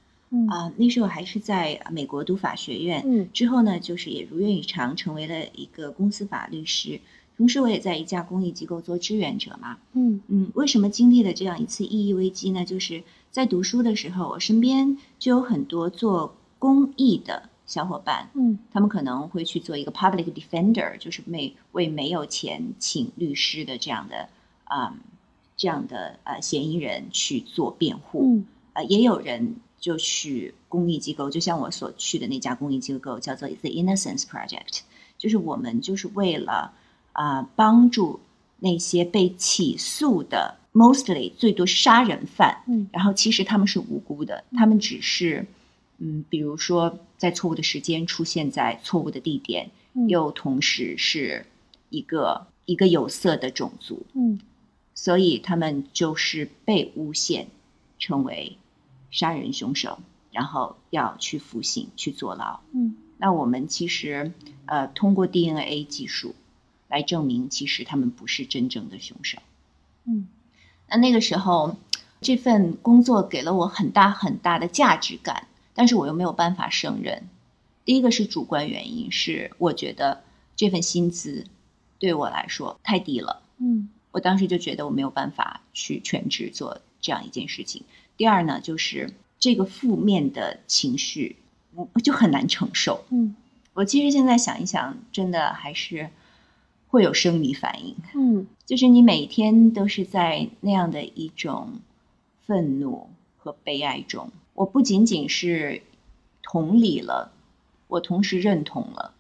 啊，那时候还是在美国读法学院。嗯，之后呢，就是也如愿以偿成为了一个公司法律师，同时我也在一家公益机构做志愿者嘛。嗯嗯，为什么经历了这样一次意义危机呢？就是在读书的时候，我身边就有很多做公益的。小伙伴，嗯，他们可能会去做一个 public defender，就是为为没有钱请律师的这样的啊，这样的呃嫌疑人去做辩护，嗯，呃，也有人就去公益机构，就像我所去的那家公益机构叫做 The Innocence Project，就是我们就是为了啊帮助那些被起诉的 mostly 最多杀人犯，嗯，然后其实他们是无辜的，他们只是。嗯，比如说在错误的时间出现在错误的地点，又同时是一个一个有色的种族，嗯，所以他们就是被诬陷成为杀人凶手，然后要去服刑去坐牢。嗯那我们其实呃通过 DNA 技术来证明，其实他们不是真正的凶手。嗯那那个时候，这份工作给了我很大很大的价值感，但是我又没有办法胜任。第一个是主观原因，是我觉得这份薪资对我来说太低了，嗯我当时就觉得我没有办法去全职做这样一件事情。第二呢，就是这个负面的情绪，我我就很难承受。嗯我其实现在想一想，真的还是会有生理反应。嗯就是你每天都是在那样的一种愤怒和悲哀中。我不仅仅是同理了，我同时认同了，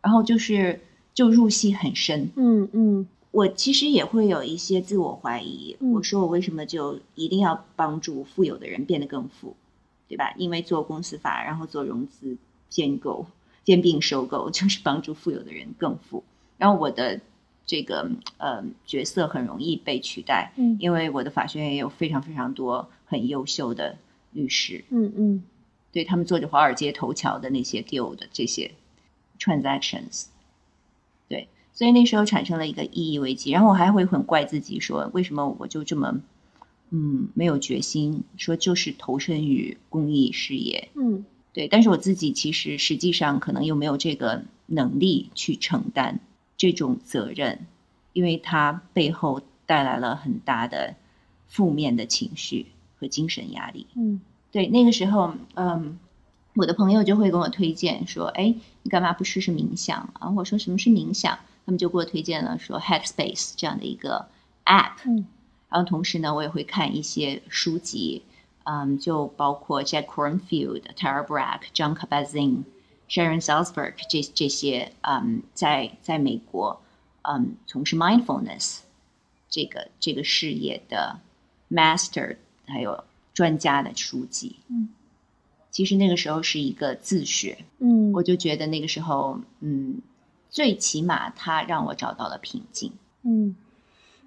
然后就是就入戏很深。嗯嗯我其实也会有一些自我怀疑，嗯我说我为什么就一定要帮助富有的人变得更富，对吧？因为做公司法，然后做融资兼购、兼并收购，就是帮助富有的人更富。然后我的这个呃角色很容易被取代，嗯因为我的法学院也有非常非常多很优秀的律师，嗯嗯对他们做着华尔街头条的那些 deal 的这些 transactions，对，所以那时候产生了一个意义危机，然后我还会很怪自己说，为什么我就这么嗯没有决心，说就是投身于公益事业，嗯对，但是我自己其实实际上可能又没有这个能力去承担这种责任，因为它背后带来了很大的负面的情绪和精神压力。嗯对，那个时候，嗯，我的朋友就会跟我推荐说：“哎，你干嘛不试试冥想啊？”我说：“什么是冥想？”他们就给我推荐了说 Headspace 这样的一个 app。嗯然后同时呢，我也会看一些书籍，嗯，就包括 Jack Kornfield、Tara Brach、John Kabat-Zinn、Sharon Salzberg 这这些，嗯，在在美国，嗯，从事 mindfulness 这个这个事业的 master 还有专家的书籍。嗯，其实那个时候是一个自学，嗯我就觉得那个时候，嗯，最起码它让我找到了平静。嗯，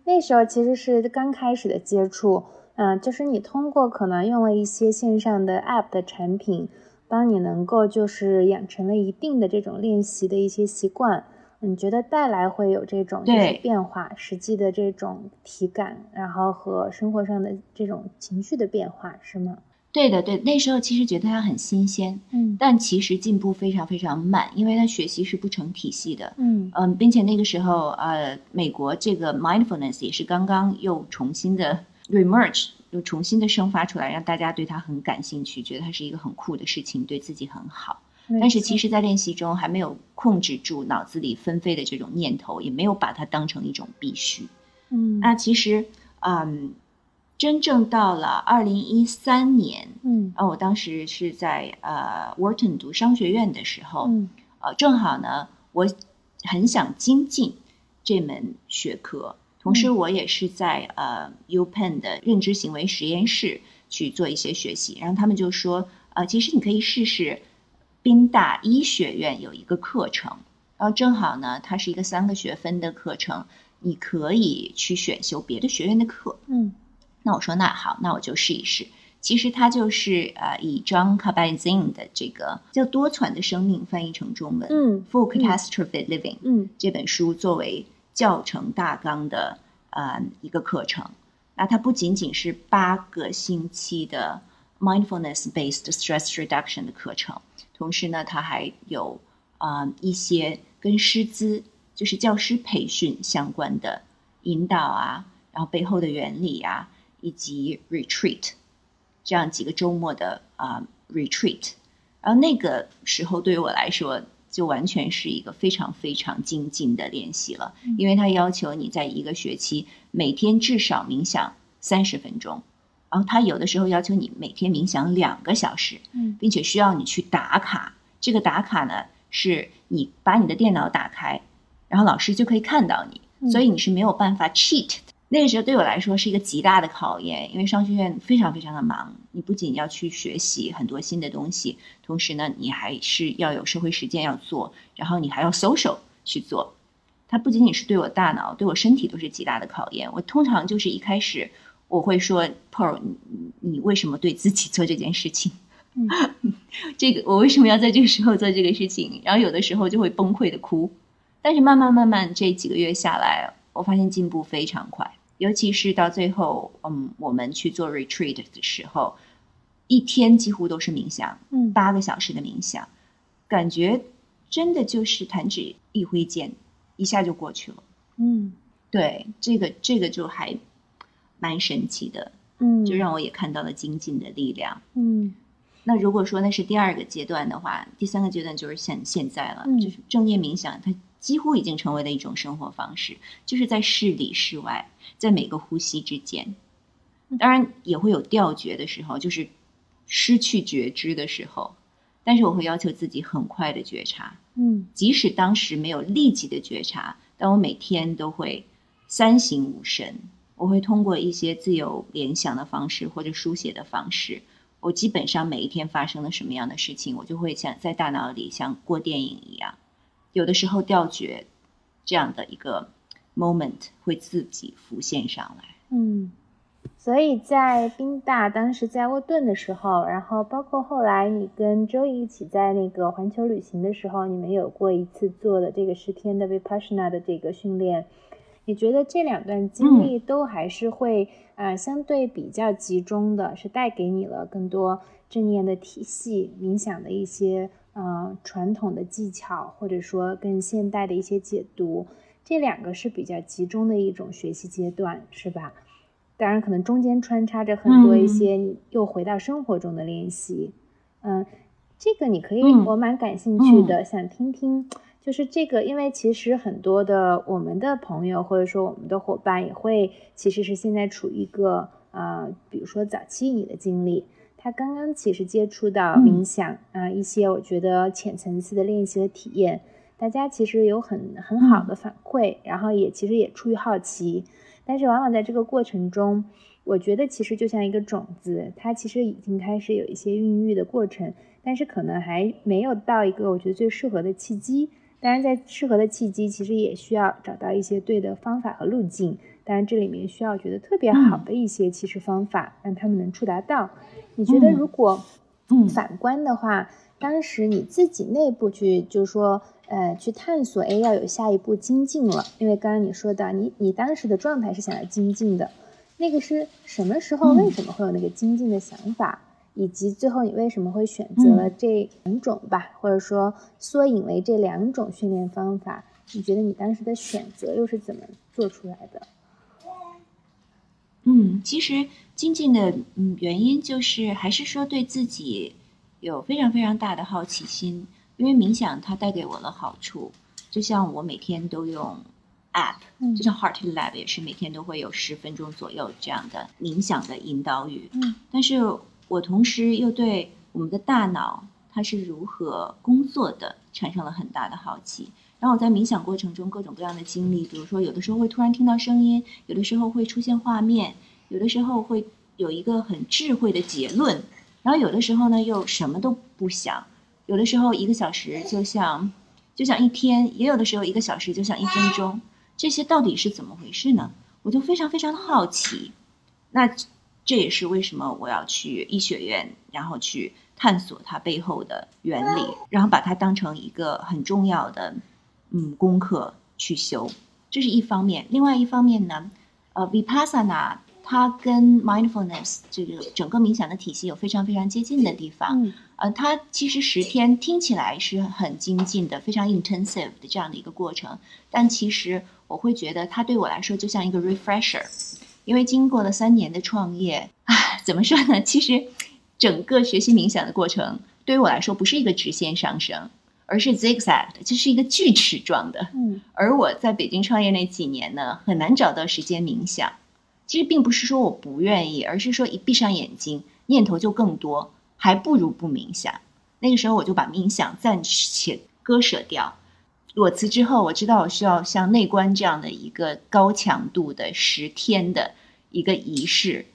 那时候其实是刚开始的接触，嗯、就是你通过可能用了一些线上的 App 的产品，帮你能够就是养成了一定的这种练习的一些习惯，你觉得带来会有这种就是对变化，实际的这种体感，然后和生活上的这种情绪的变化，是吗？对的，对，那时候其实觉得它很新鲜，嗯但其实进步非常非常慢，因为它学习是不成体系的。嗯嗯，并且那个时候，呃，美国这个 mindfulness 也是刚刚又重新的 remerge，又重新的生发出来，让大家对它很感兴趣，觉得它是一个很酷的事情，对自己很好。但是其实实，在练习中还没有控制住脑子里纷飞的这种念头，也没有把它当成一种必须。嗯那其实，嗯，真正到了二零一三年，嗯。啊，我当时是在呃 Wharton 读商学院的时候，嗯。呃，正好呢，我很想精进这门学科，同时嗯。我也是在呃 UPenn 的认知行为实验室去做一些学习，然后他们就说，呃，其实你可以试试宾大医学院有一个课程，然后正好呢，它是一个三个学分的课程，你可以去选修别的学院的课，嗯那我说那好，那我就试一试。其实它就是呃以 John Kabat-Zinn 的这个叫《多舛的生命》翻译成中文，嗯 Full Catastrophe Living》嗯这本书作为教程大纲的呃一个课程。那它不仅仅是八个星期的 mindfulness-based stress reduction 的课程，同时呢，它还有啊、呃一些跟师资，就是教师培训相关的引导啊，然后背后的原理啊，以及 retreat 这样几个周末的啊、retreat。然后那个时候对于我来说，就完全是一个非常非常精进的练习了，因为它要求你在一个学期每天至少冥想三十分钟，然后它有的时候要求你每天冥想两个小时，嗯并且需要你去打卡。这个打卡呢，是你把你的电脑打开，然后老师就可以看到你，嗯所以你是没有办法 cheat 的。那个时候对我来说是一个极大的考验，因为商学院非常非常的忙，你不仅要去学习很多新的东西，同时呢，你还是要有社会实践要做，然后你还要 social 去做，它不仅仅是对我大脑，对我身体都是极大的考验。我通常就是一开始我会说，Pearl，你你为什么对自己做这件事情？这个我为什么要在这个时候做这个事情？然后有的时候就会崩溃的哭。但是慢慢慢慢这几个月下来，我发现进步非常快。尤其是到最后，嗯，我们去做 retreat 的时候，一天几乎都是冥想，嗯八个小时的冥想，感觉真的就是弹指一挥间，一下就过去了。嗯对，这个这个就还蛮神奇的，嗯，就让我也看到了精进的力量。嗯那如果说那是第二个阶段的话，第三个阶段就是现现在了，嗯就是正念冥想，它几乎已经成为了一种生活方式，就是在室里室外，在每个呼吸之间，当然也会有掉觉的时候，就是失去觉知的时候，但是我会要求自己很快的觉察，嗯即使当时没有立即的觉察，但我每天都会三省吾身。我会通过一些自由联想的方式或者书写的方式，我基本上每一天发生了什么样的事情，我就会像在大脑里像过电影一样，有的时候掉觉这样的一个 moment 会自己浮现上来。嗯，所以在宾大当时在沃顿的时候，然后包括后来你跟周易一起在那个环球旅行的时候，你们有过一次做的这个十天的 Vipassana 的这个训练。你觉得这两段经历都还是会呃相对比较集中的，是带给你了更多正念的体系、冥想的一些呃传统的技巧，或者说更现代的一些解读。这两个是比较集中的一种学习阶段，是吧？当然，可能中间穿插着很多一些你又回到生活中的练习。嗯，这个你可以，嗯我蛮感兴趣的，想听听。就是这个，因为其实很多的我们的朋友或者说我们的伙伴也会，其实是现在处于一个呃，比如说早期你的经历，他刚刚其实接触到嗯冥想啊、一些我觉得浅层次的练习和体验，大家其实有很很好的反馈，然后也其实也出于好奇，但是往往在这个过程中，我觉得其实就像一个种子，它其实已经开始有一些孕育的过程，但是可能还没有到一个我觉得最适合的契机。当然，在适合的契机，其实也需要找到一些对的方法和路径。当然，这里面需要觉得特别好的一些其实方法，让他们能触达到。你觉得嗯如果嗯反观的话，当时你自己内部去，就是说，呃，去探索，哎，要有下一步精进了。因为刚刚你说的，你你当时的状态是想要精进的，那个是什么时候？嗯为什么会有那个精进的想法？以及最后你为什么会选择了这两种吧，或者说缩影为这两种训练方法？你觉得你当时的选择又是怎么做出来的？嗯，其实精进的嗯原因就是还是说对自己有非常非常大的好奇心，因为冥想它带给我的好处，就像我每天都用 app，嗯。就像 Heart Lab 也是每天都会有十分钟左右这样的冥想的引导语，嗯。但是我同时又对我们的大脑它是如何工作的产生了很大的好奇。然后我在冥想过程中各种各样的经历，比如说有的时候会突然听到声音，有的时候会出现画面，有的时候会有一个很智慧的结论，然后有的时候呢又什么都不想，有的时候一个小时就像就像一天，也有的时候一个小时就像一分钟，这些到底是怎么回事呢？我就非常非常的好奇。那这也是为什么我要去医学院，然后去探索它背后的原理，然后把它当成一个很重要的嗯功课去修，这是一方面。另外一方面呢，呃，vipassana 它跟 mindfulness 这个整个冥想的体系有非常非常接近的地方。嗯呃，它其实十天听起来是很精进的，非常 intensive 的这样的一个过程，但其实我会觉得它对我来说就像一个 refresher，因为经过了三年的创业，啊，怎么说呢？其实整个学习冥想的过程对于我来说不是一个直线上升，而是 zigzag 的，就是一个锯齿状的。嗯而我在北京创业那几年呢，很难找到时间冥想。其实并不是说我不愿意，而是说一闭上眼睛，念头就更多，还不如不冥想。那个时候我就把冥想暂且割舍掉。裸辞之后，我知道我需要像内观这样的一个高强度的十天的一个仪式，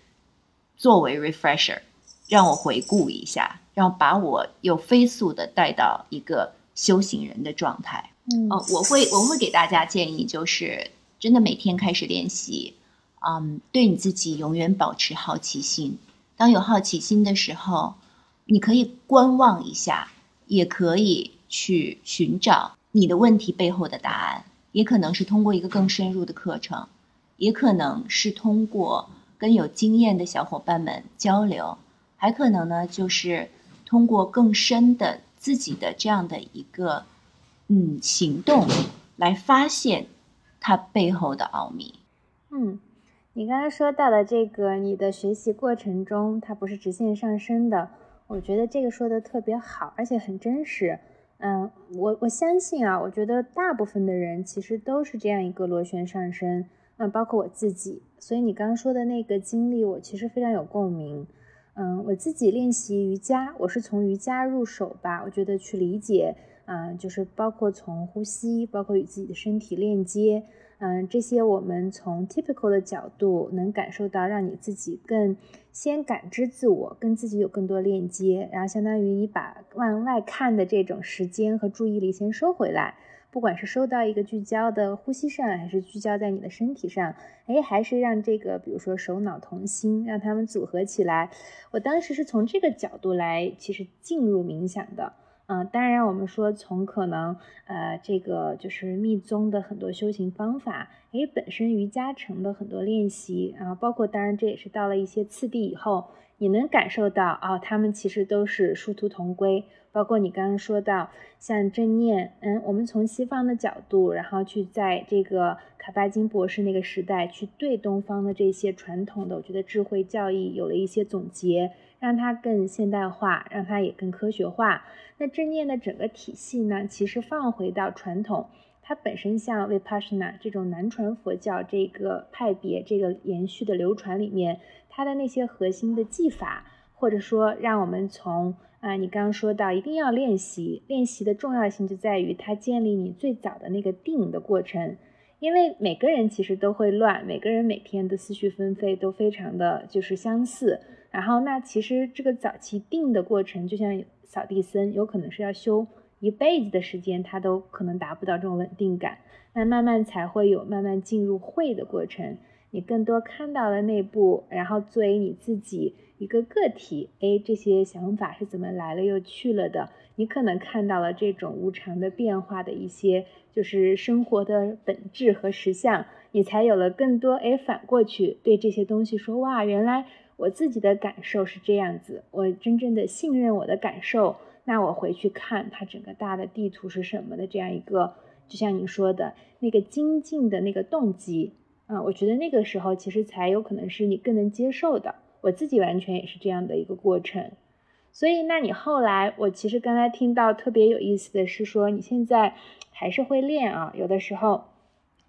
作为 refresher，让我回顾一下，然后把我又飞速的带到一个修行人的状态。嗯哦，我会我会给大家建议，就是真的每天开始练习，嗯，对你自己永远保持好奇心。当有好奇心的时候，你可以观望一下，也可以去寻找你的问题背后的答案，也可能是通过一个更深入的课程，也可能是通过跟有经验的小伙伴们交流，还可能呢就是通过更深的自己的这样的一个嗯行动来发现它背后的奥秘。嗯，你刚刚说到的这个，你的学习过程中它不是直线上升的，我觉得这个说的特别好，而且很真实。嗯，我我相信啊，我觉得大部分的人其实都是这样一个螺旋上升，嗯，包括我自己。所以你刚刚说的那个经历，我其实非常有共鸣。嗯，我自己练习瑜伽，我是从瑜伽入手吧，我觉得去理解，啊、就是包括从呼吸，包括与自己的身体链接，嗯，这些我们从 typical 的角度能感受到，让你自己更先感知自我，跟自己有更多链接，然后相当于你把往外看的这种时间和注意力先收回来，不管是收到一个聚焦的呼吸上，还是聚焦在你的身体上，哎，还是让这个比如说手脑同心，让它们组合起来。我当时是从这个角度来，其实进入冥想的。嗯，当然，我们说从可能呃，这个就是密宗的很多修行方法，诶，本身瑜伽城的很多练习，然后包括当然这也是到了一些次第以后，你能感受到啊、他们其实都是殊途同归。包括你刚刚说到像正念，嗯，我们从西方的角度，然后去在这个卡巴金博士那个时代去对东方的这些传统的，我觉得智慧教义有了一些总结，让它更现代化，让它也更科学化。那正念的整个体系呢，其实放回到传统，它本身像 Vipassana 这种南传佛教这个派别这个延续的流传里面，它的那些核心的技法，或者说让我们从啊，你刚刚说到一定要练习，练习的重要性就在于它建立你最早的那个定的过程。因为每个人其实都会乱，每个人每天的思绪纷飞都非常的就是相似。然后那其实这个早期定的过程，就像扫地僧，有可能是要修一辈子的时间，他都可能达不到这种稳定感。那慢慢才会有慢慢进入会的过程，你更多看到了内部，然后作为你自己一个个体，哎，这些想法是怎么来了又去了的？你可能看到了这种无常的变化的一些，就是生活的本质和实相，你才有了更多哎反过去对这些东西说哇，原来我自己的感受是这样子，我真正的信任我的感受，那我回去看它整个大的地图是什么的这样一个，就像你说的那个精进的那个动机，嗯，我觉得那个时候其实才有可能是你更能接受的。我自己完全也是这样的一个过程。所以，那你后来，我其实刚才听到特别有意思的是说，你现在还是会练啊，有的时候，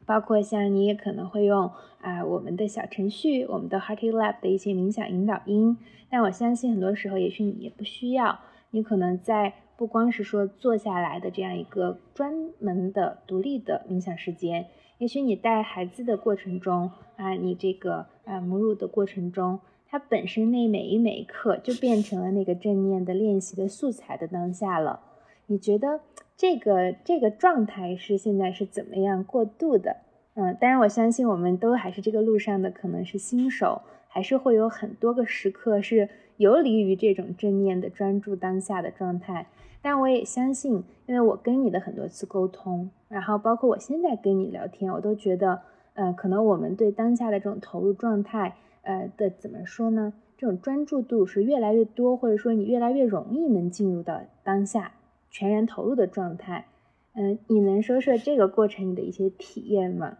包括像你也可能会用啊、我们的小程序，我们的 Hearty Lab 的一些冥想引导音，但我相信很多时候，也许你也不需要，你可能在不光是说坐下来的这样一个专门的独立的冥想时间，也许你带孩子的过程中啊，你这个啊母乳的过程中。它本身那每一每一刻就变成了那个正念的练习的素材的当下了。你觉得这个这个状态是现在是怎么样过渡的？嗯，当然我相信我们都还是这个路上的，可能是新手，还是会有很多个时刻是游离于这种正念的专注当下的状态。但我也相信，因为我跟你的很多次沟通，然后包括我现在跟你聊天，我都觉得，呃，可能我们对当下的这种投入状态。呃的怎么说呢？这种专注度是越来越多，或者说你越来越容易能进入到当下全然投入的状态。嗯，你能说说这个过程你的一些体验吗？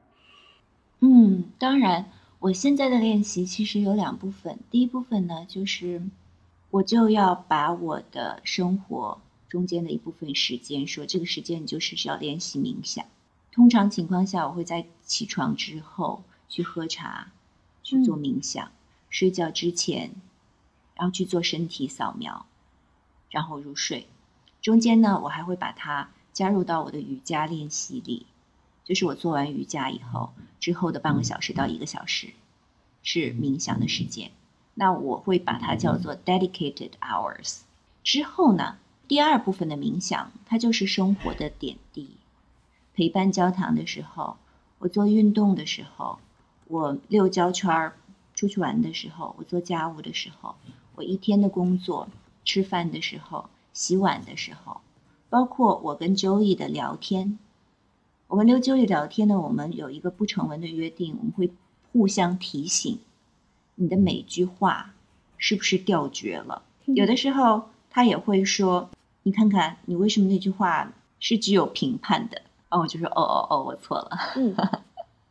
嗯，当然，我现在的练习其实有两部分。第一部分呢，就是我就要把我的生活中间的一部分时间，说这个时间你就是需要练习冥想。通常情况下，我会在起床之后去喝茶。去做冥想，睡觉之前，然后去做身体扫描，然后入睡。中间呢，我还会把它加入到我的瑜伽练习里，就是我做完瑜伽以后，之后的半个小时到一个小时是冥想的时间。那我会把它叫做 dedicated hours。之后呢，第二部分的冥想，它就是生活的点滴，陪伴交谈的时候，我做运动的时候，我遛胶圈儿，出去玩的时候，我做家务的时候，我一天的工作，吃饭的时候，洗碗的时候，包括我跟 Joey 的聊天。我跟刘 Joey 聊天呢，我们有一个不成文的约定，我们会互相提醒你的每句话是不是掉绝了。有的时候他也会说。你看看，你为什么那句话是具有评判的？然后我就说，哦哦哦，我错了。嗯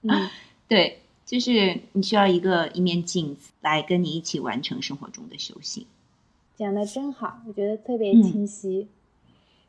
嗯，对，就是你需要一个一面镜子来跟你一起完成生活中的修行。讲的真好，我觉得特别清晰。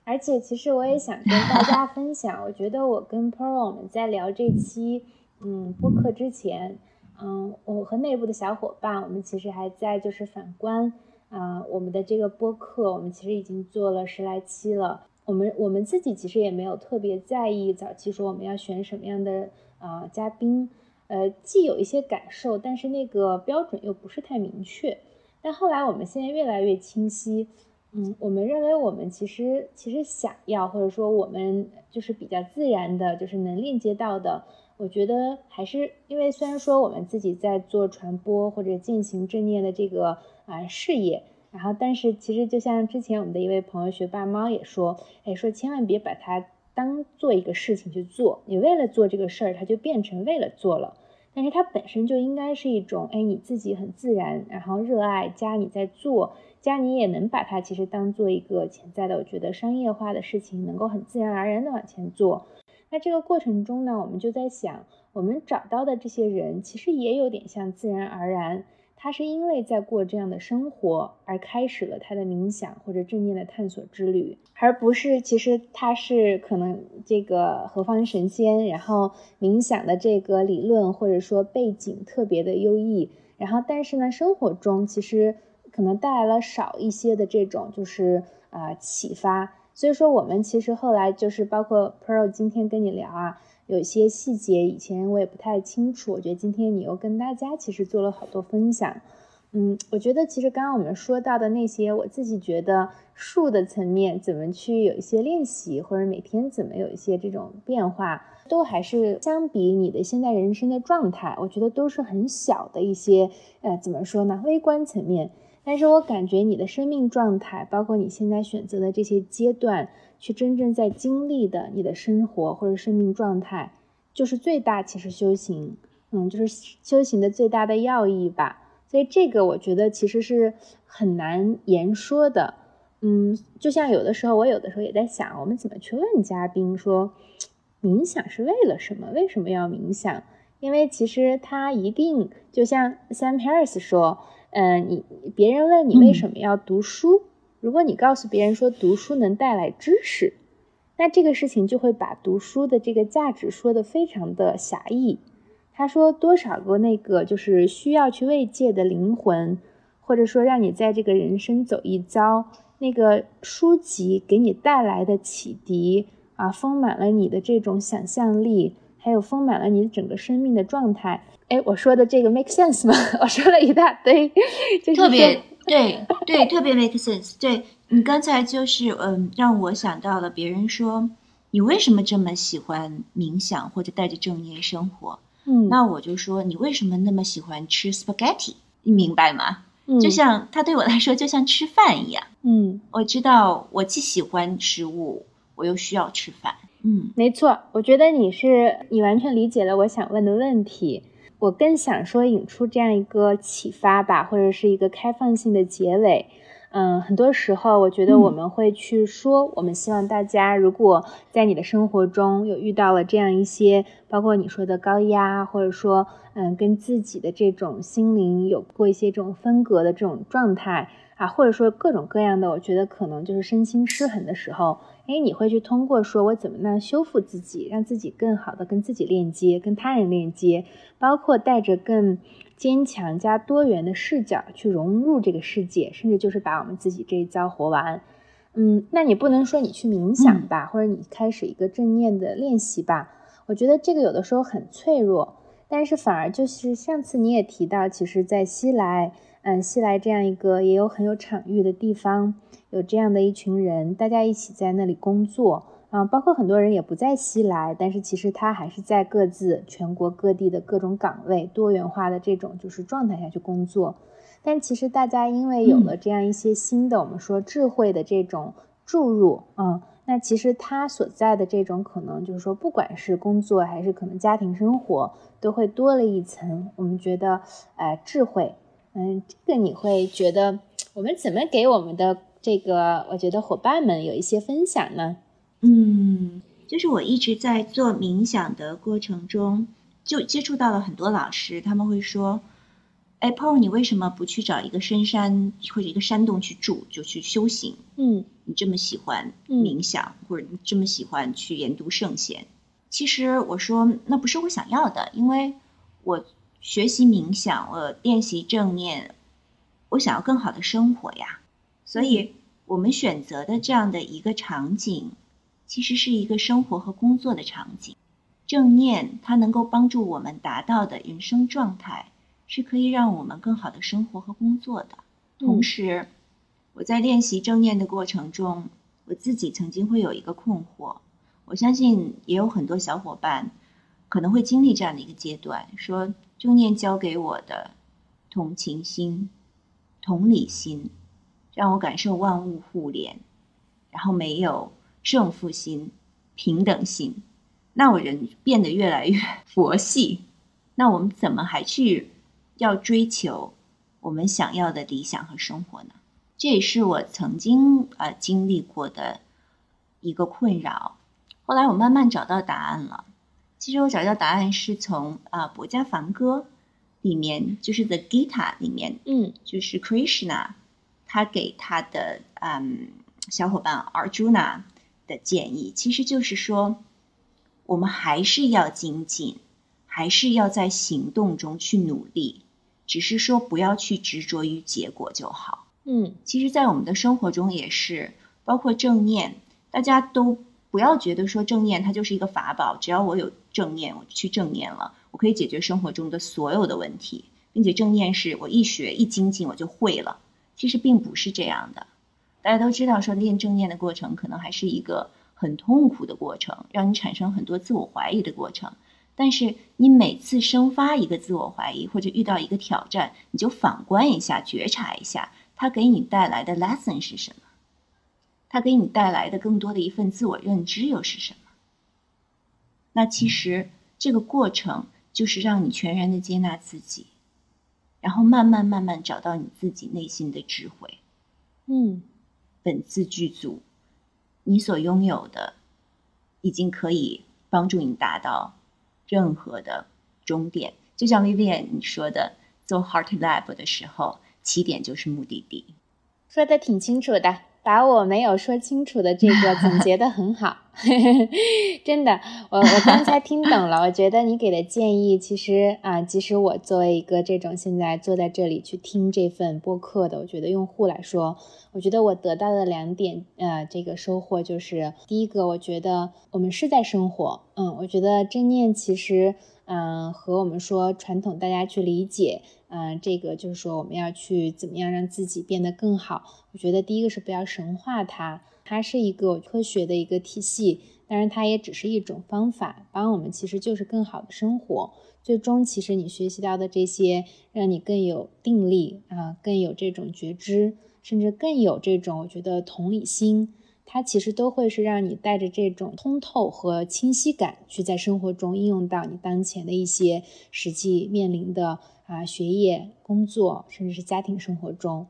而且，其实我也想跟大家 分享，我觉得我跟 Pearl 我们在聊这期嗯播客之前，嗯，我和内部的小伙伴，我们其实还在就是反观。啊，我们的这个播客，我们其实已经做了十来期了。我们我们自己其实也没有特别在意早期说我们要选什么样的啊嘉宾，呃，既有一些感受，但是那个标准又不是太明确。但后来我们现在越来越清晰，嗯，我们认为我们其实其实想要或者说我们就是比较自然的，就是能链接到的。我觉得还是因为虽然说我们自己在做传播或者进行正念的这个。啊，事业，然后，但是其实就像之前我们的一位朋友学霸猫也说，哎，说千万别把它当做一个事情去做，你为了做这个事儿，它就变成为了做了，但是它本身就应该是一种，哎，你自己很自然，然后热爱加你在做，加你也能把它其实当做一个潜在的，我觉得商业化的事情，能够很自然而然的往前做。那这个过程中呢，我们就在想，我们找到的这些人，其实也有点像自然而然。他是因为在过这样的生活而开始了他的冥想或者正念的探索之旅，而不是其实他是可能这个何方神仙，然后冥想的这个理论或者说背景特别的优异，然后但是呢，生活中其实可能带来了少一些的这种就是啊启发，所以说我们其实后来就是包括 Pro 今天跟你聊啊。有些细节以前我也不太清楚，我觉得今天你又跟大家其实做了好多分享。嗯，我觉得其实刚刚我们说到的那些，我自己觉得术的层面怎么去有一些练习，或者每天怎么有一些这种变化，都还是相比你的现在人生的状态，我觉得都是很小的一些，呃，怎么说呢？微观层面。但是我感觉你的生命状态，包括你现在选择的这些阶段。去真正在经历的你的生活或者生命状态，就是最大其实修行，嗯，就是修行的最大的要义吧。所以这个我觉得其实是很难言说的，嗯，就像有的时候我有的时候也在想，我们怎么去问嘉宾说，冥想是为了什么？为什么要冥想？因为其实他一定就像 Sam Harris 说，嗯，你别人问你为什么要读书？如果你告诉别人说读书能带来知识，那这个事情就会把读书的这个价值说的非常的狭义。他说多少个那个就是需要去慰藉的灵魂，或者说让你在这个人生走一遭，那个书籍给你带来的启迪啊，丰满了你的这种想象力，还有丰满了你整个生命的状态。哎，我说的这个 make sense 吗？我说了一大堆，就是特别。对对，特别 make sense。对你刚才就是嗯，让我想到了别人说你为什么这么喜欢冥想或者带着正念生活？嗯，那我就说你为什么那么喜欢吃 spaghetti？你明白吗？就像它对我来说就像吃饭一样。嗯，我知道我既喜欢食物，我又需要吃饭。嗯，没错，我觉得你是你完全理解了我想问的问题。我更想说引出这样一个启发吧，或者是一个开放性的结尾。嗯，很多时候我觉得我们会去说，我们希望大家如果在你的生活中有遇到了这样一些，包括你说的高压，或者说嗯跟自己的这种心灵有过一些这种分隔的这种状态啊，或者说各种各样的，我觉得可能就是身心失衡的时候。哎，你会去通过说，我怎么样修复自己，让自己更好的跟自己链接，跟他人链接，包括带着更坚强加多元的视角去融入这个世界，甚至就是把我们自己这一遭活完。嗯，那你不能说你去冥想吧，或者你开始一个正念的练习吧？我觉得这个有的时候很脆弱，但是反而就是上次你也提到，其实，在西来。嗯，西来这样一个也有很有场域的地方，有这样的一群人，大家一起在那里工作。啊，包括很多人也不在西来，但是其实他还是在各自全国各地的各种岗位、多元化的这种就是状态下去工作。但其实大家因为有了这样一些新的，我们说智慧的这种注入，嗯，那其实他所在的这种可能就是说，不管是工作还是可能家庭生活，都会多了一层。我们觉得，呃，智慧，嗯，这个你会觉得我们怎么给我们的这个，我觉得伙伴们有一些分享呢？嗯，就是我一直在做冥想的过程中，就接触到了很多老师，他们会说：“哎，Paul，你为什么不去找一个深山或者一个山洞去住，就去修行？嗯，你这么喜欢冥想，或者你这么喜欢去研读圣贤？其实我说那不是我想要的，因为我学习冥想，我练习正念，我想要更好的生活呀。所以我们选择的这样的一个场景。”其实是一个生活和工作的场景，正念它能够帮助我们达到的人生状态，是可以让我们更好的生活和工作的。同时，我在练习正念的过程中，我自己曾经会有一个困惑，我相信也有很多小伙伴可能会经历这样的一个阶段：说正念教给我的同情心、同理心，让我感受万物互联，然后没有。胜负心、平等心，那我人变得越来越佛系。那我们怎么还去要追求我们想要的理想和生活呢？这也是我曾经呃经历过的一个困扰。后来我慢慢找到答案了。其实我找到答案是从啊《博家梵歌》里面，就是《The Gita》里面，嗯，就是 Krishna 他给他的嗯小伙伴 Arjuna。的建议其实就是说，我们还是要精进，还是要在行动中去努力，只是说不要去执着于结果就好。嗯，其实，在我们的生活中也是，包括正念，大家都不要觉得说正念它就是一个法宝，只要我有正念，我去正念了，我可以解决生活中的所有的问题，并且正念是我一学一精进我就会了。其实并不是这样的。大家都知道，说练正念的过程可能还是一个很痛苦的过程，让你产生很多自我怀疑的过程。但是你每次生发一个自我怀疑，或者遇到一个挑战，你就反观一下，觉察一下，它给你带来的 lesson 是什么？它给你带来的更多的一份自我认知又是什么？那其实这个过程就是让你全然的接纳自己，然后慢慢慢慢找到你自己内心的智慧。嗯。本自具足，你所拥有的已经可以帮助你达到任何的终点。就像 Vivian 你说的，做 Heart Lab 的时候，起点就是目的地。说的挺清楚的。把我没有说清楚的这个总结的很好，真的，我我刚才听懂了。我觉得你给的建议，其实啊，即使我作为一个这种现在坐在这里去听这份播客的，我觉得用户来说，我觉得我得到的两点呃，这个收获就是，第一个，我觉得我们是在生活，嗯，我觉得正念其实。嗯，和我们说传统，大家去理解，嗯，这个就是说我们要去怎么样让自己变得更好。我觉得第一个是不要神化它，它是一个科学的一个体系，当然它也只是一种方法，帮我们其实就是更好的生活。最终，其实你学习到的这些，让你更有定力啊，更有这种觉知，甚至更有这种我觉得同理心。它其实都会是让你带着这种通透和清晰感，去在生活中应用到你当前的一些实际面临的啊学业、工作，甚至是家庭生活中。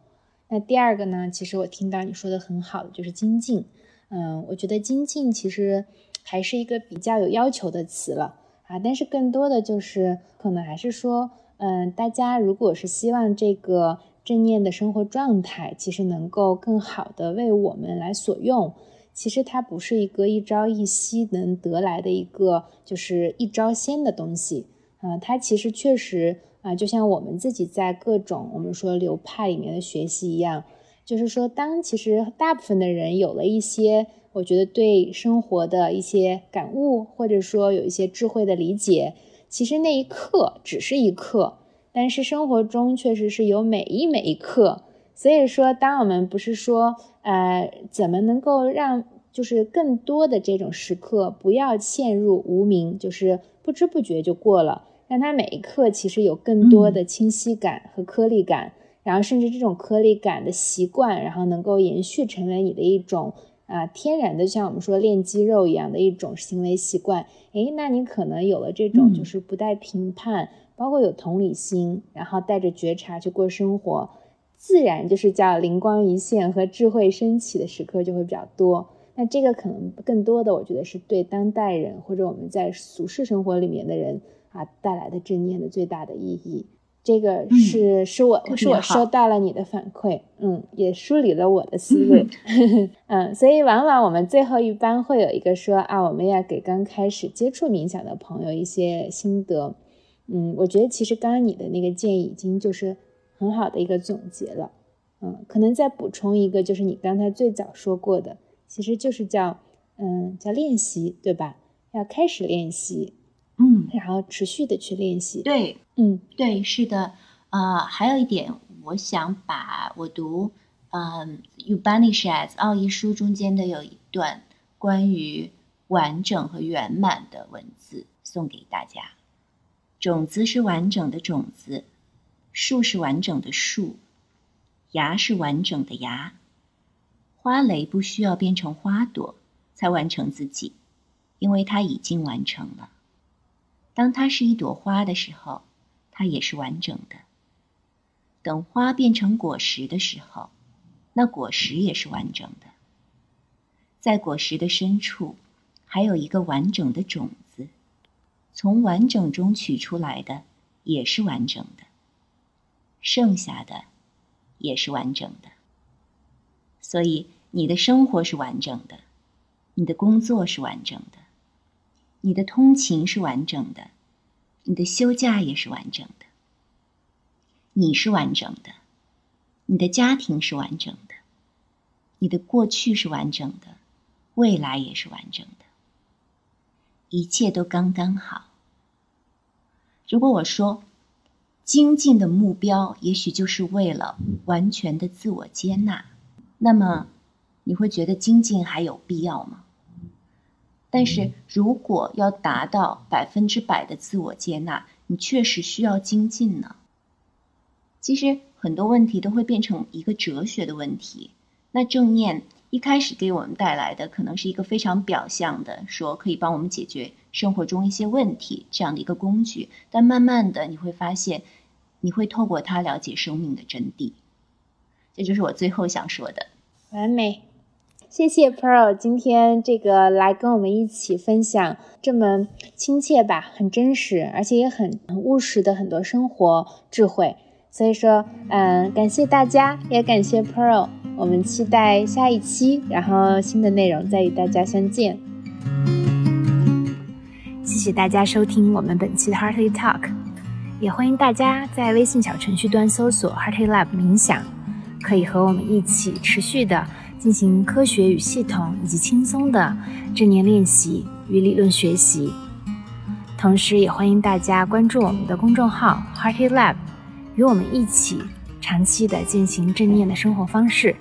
那第二个呢，其实我听到你说的很好的就是精进。嗯，我觉得精进其实还是一个比较有要求的词了啊，但是更多的就是可能还是说，嗯，大家如果是希望这个。正念的生活状态其实能够更好的为我们来所用。其实它不是一个一朝一夕能得来的一个，就是一招鲜的东西啊。它其实确实啊，就像我们自己在各种我们说流派里面的学习一样，就是说，当其实大部分的人有了一些，我觉得对生活的一些感悟，或者说有一些智慧的理解，其实那一刻只是一刻。但是生活中确实是有每一每一刻。所以说，当我们不是说，呃，怎么能够让就是更多的这种时刻不要陷入无名，就是不知不觉就过了，让它每一刻其实有更多的清晰感和颗粒感，然后甚至这种颗粒感的习惯，然后能够延续成为你的一种啊天然的，像我们说练肌肉一样的一种行为习惯。诶，那你可能有了这种就是不带评判，包括有同理心，然后带着觉察去过生活。自然就是叫灵光一现和智慧升起的时刻就会比较多。那这个可能更多的，我觉得是对当代人或者我们在俗世生活里面的人啊带来的正念的最大的意义。这个是是我是我收到了你的反馈，嗯，也梳理了我的思路，嗯，所以往往我们最后一般会有一个说啊，我们要给刚开始接触冥想的朋友一些心得。嗯，我觉得其实刚刚你的那个建议已经就是。很好的一个总结了，嗯，可能再补充一个，就是你刚才最早说过的，其实就是叫，嗯，叫练习，对吧？要开始练习，嗯，然后持续的去练习，对，嗯，对，是的，呃，还有一点，我想把我读，嗯，Upanishads 奥义书中间的有一段关于完整和圆满的文字送给大家，种子是完整的种子。树是完整的树，芽是完整的芽，花蕾不需要变成花朵才完成自己，因为它已经完成了。当它是一朵花的时候，它也是完整的。等花变成果实的时候，那果实也是完整的。在果实的深处，还有一个完整的种子，从完整中取出来的也是完整的。剩下的也是完整的，所以你的生活是完整的，你的工作是完整的，你的通勤是完整的，你的休假也是完整的，你是完整的，你的家庭是完整的，你的过去是完整的，未来也是完整的，一切都刚刚好。如果我说。精进的目标，也许就是为了完全的自我接纳。那么，你会觉得精进还有必要吗？但是如果要达到百分之百的自我接纳，你确实需要精进呢。其实很多问题都会变成一个哲学的问题。那正念一开始给我们带来的，可能是一个非常表象的，说可以帮我们解决生活中一些问题这样的一个工具。但慢慢的，你会发现。你会透过它了解生命的真谛，这就是我最后想说的。完美，谢谢 Pearl 今天这个来跟我们一起分享这么亲切吧，很真实，而且也很很务实的很多生活智慧。所以说，嗯，感谢大家，也感谢 Pearl，我们期待下一期，然后新的内容再与大家相见。谢谢大家收听我们本期的 Hearty Talk。也欢迎大家在微信小程序端搜索 Hearty Lab 冥想，可以和我们一起持续的进行科学与系统以及轻松的正念练习与理论学习。同时，也欢迎大家关注我们的公众号 Hearty Lab，与我们一起长期的进行正念的生活方式。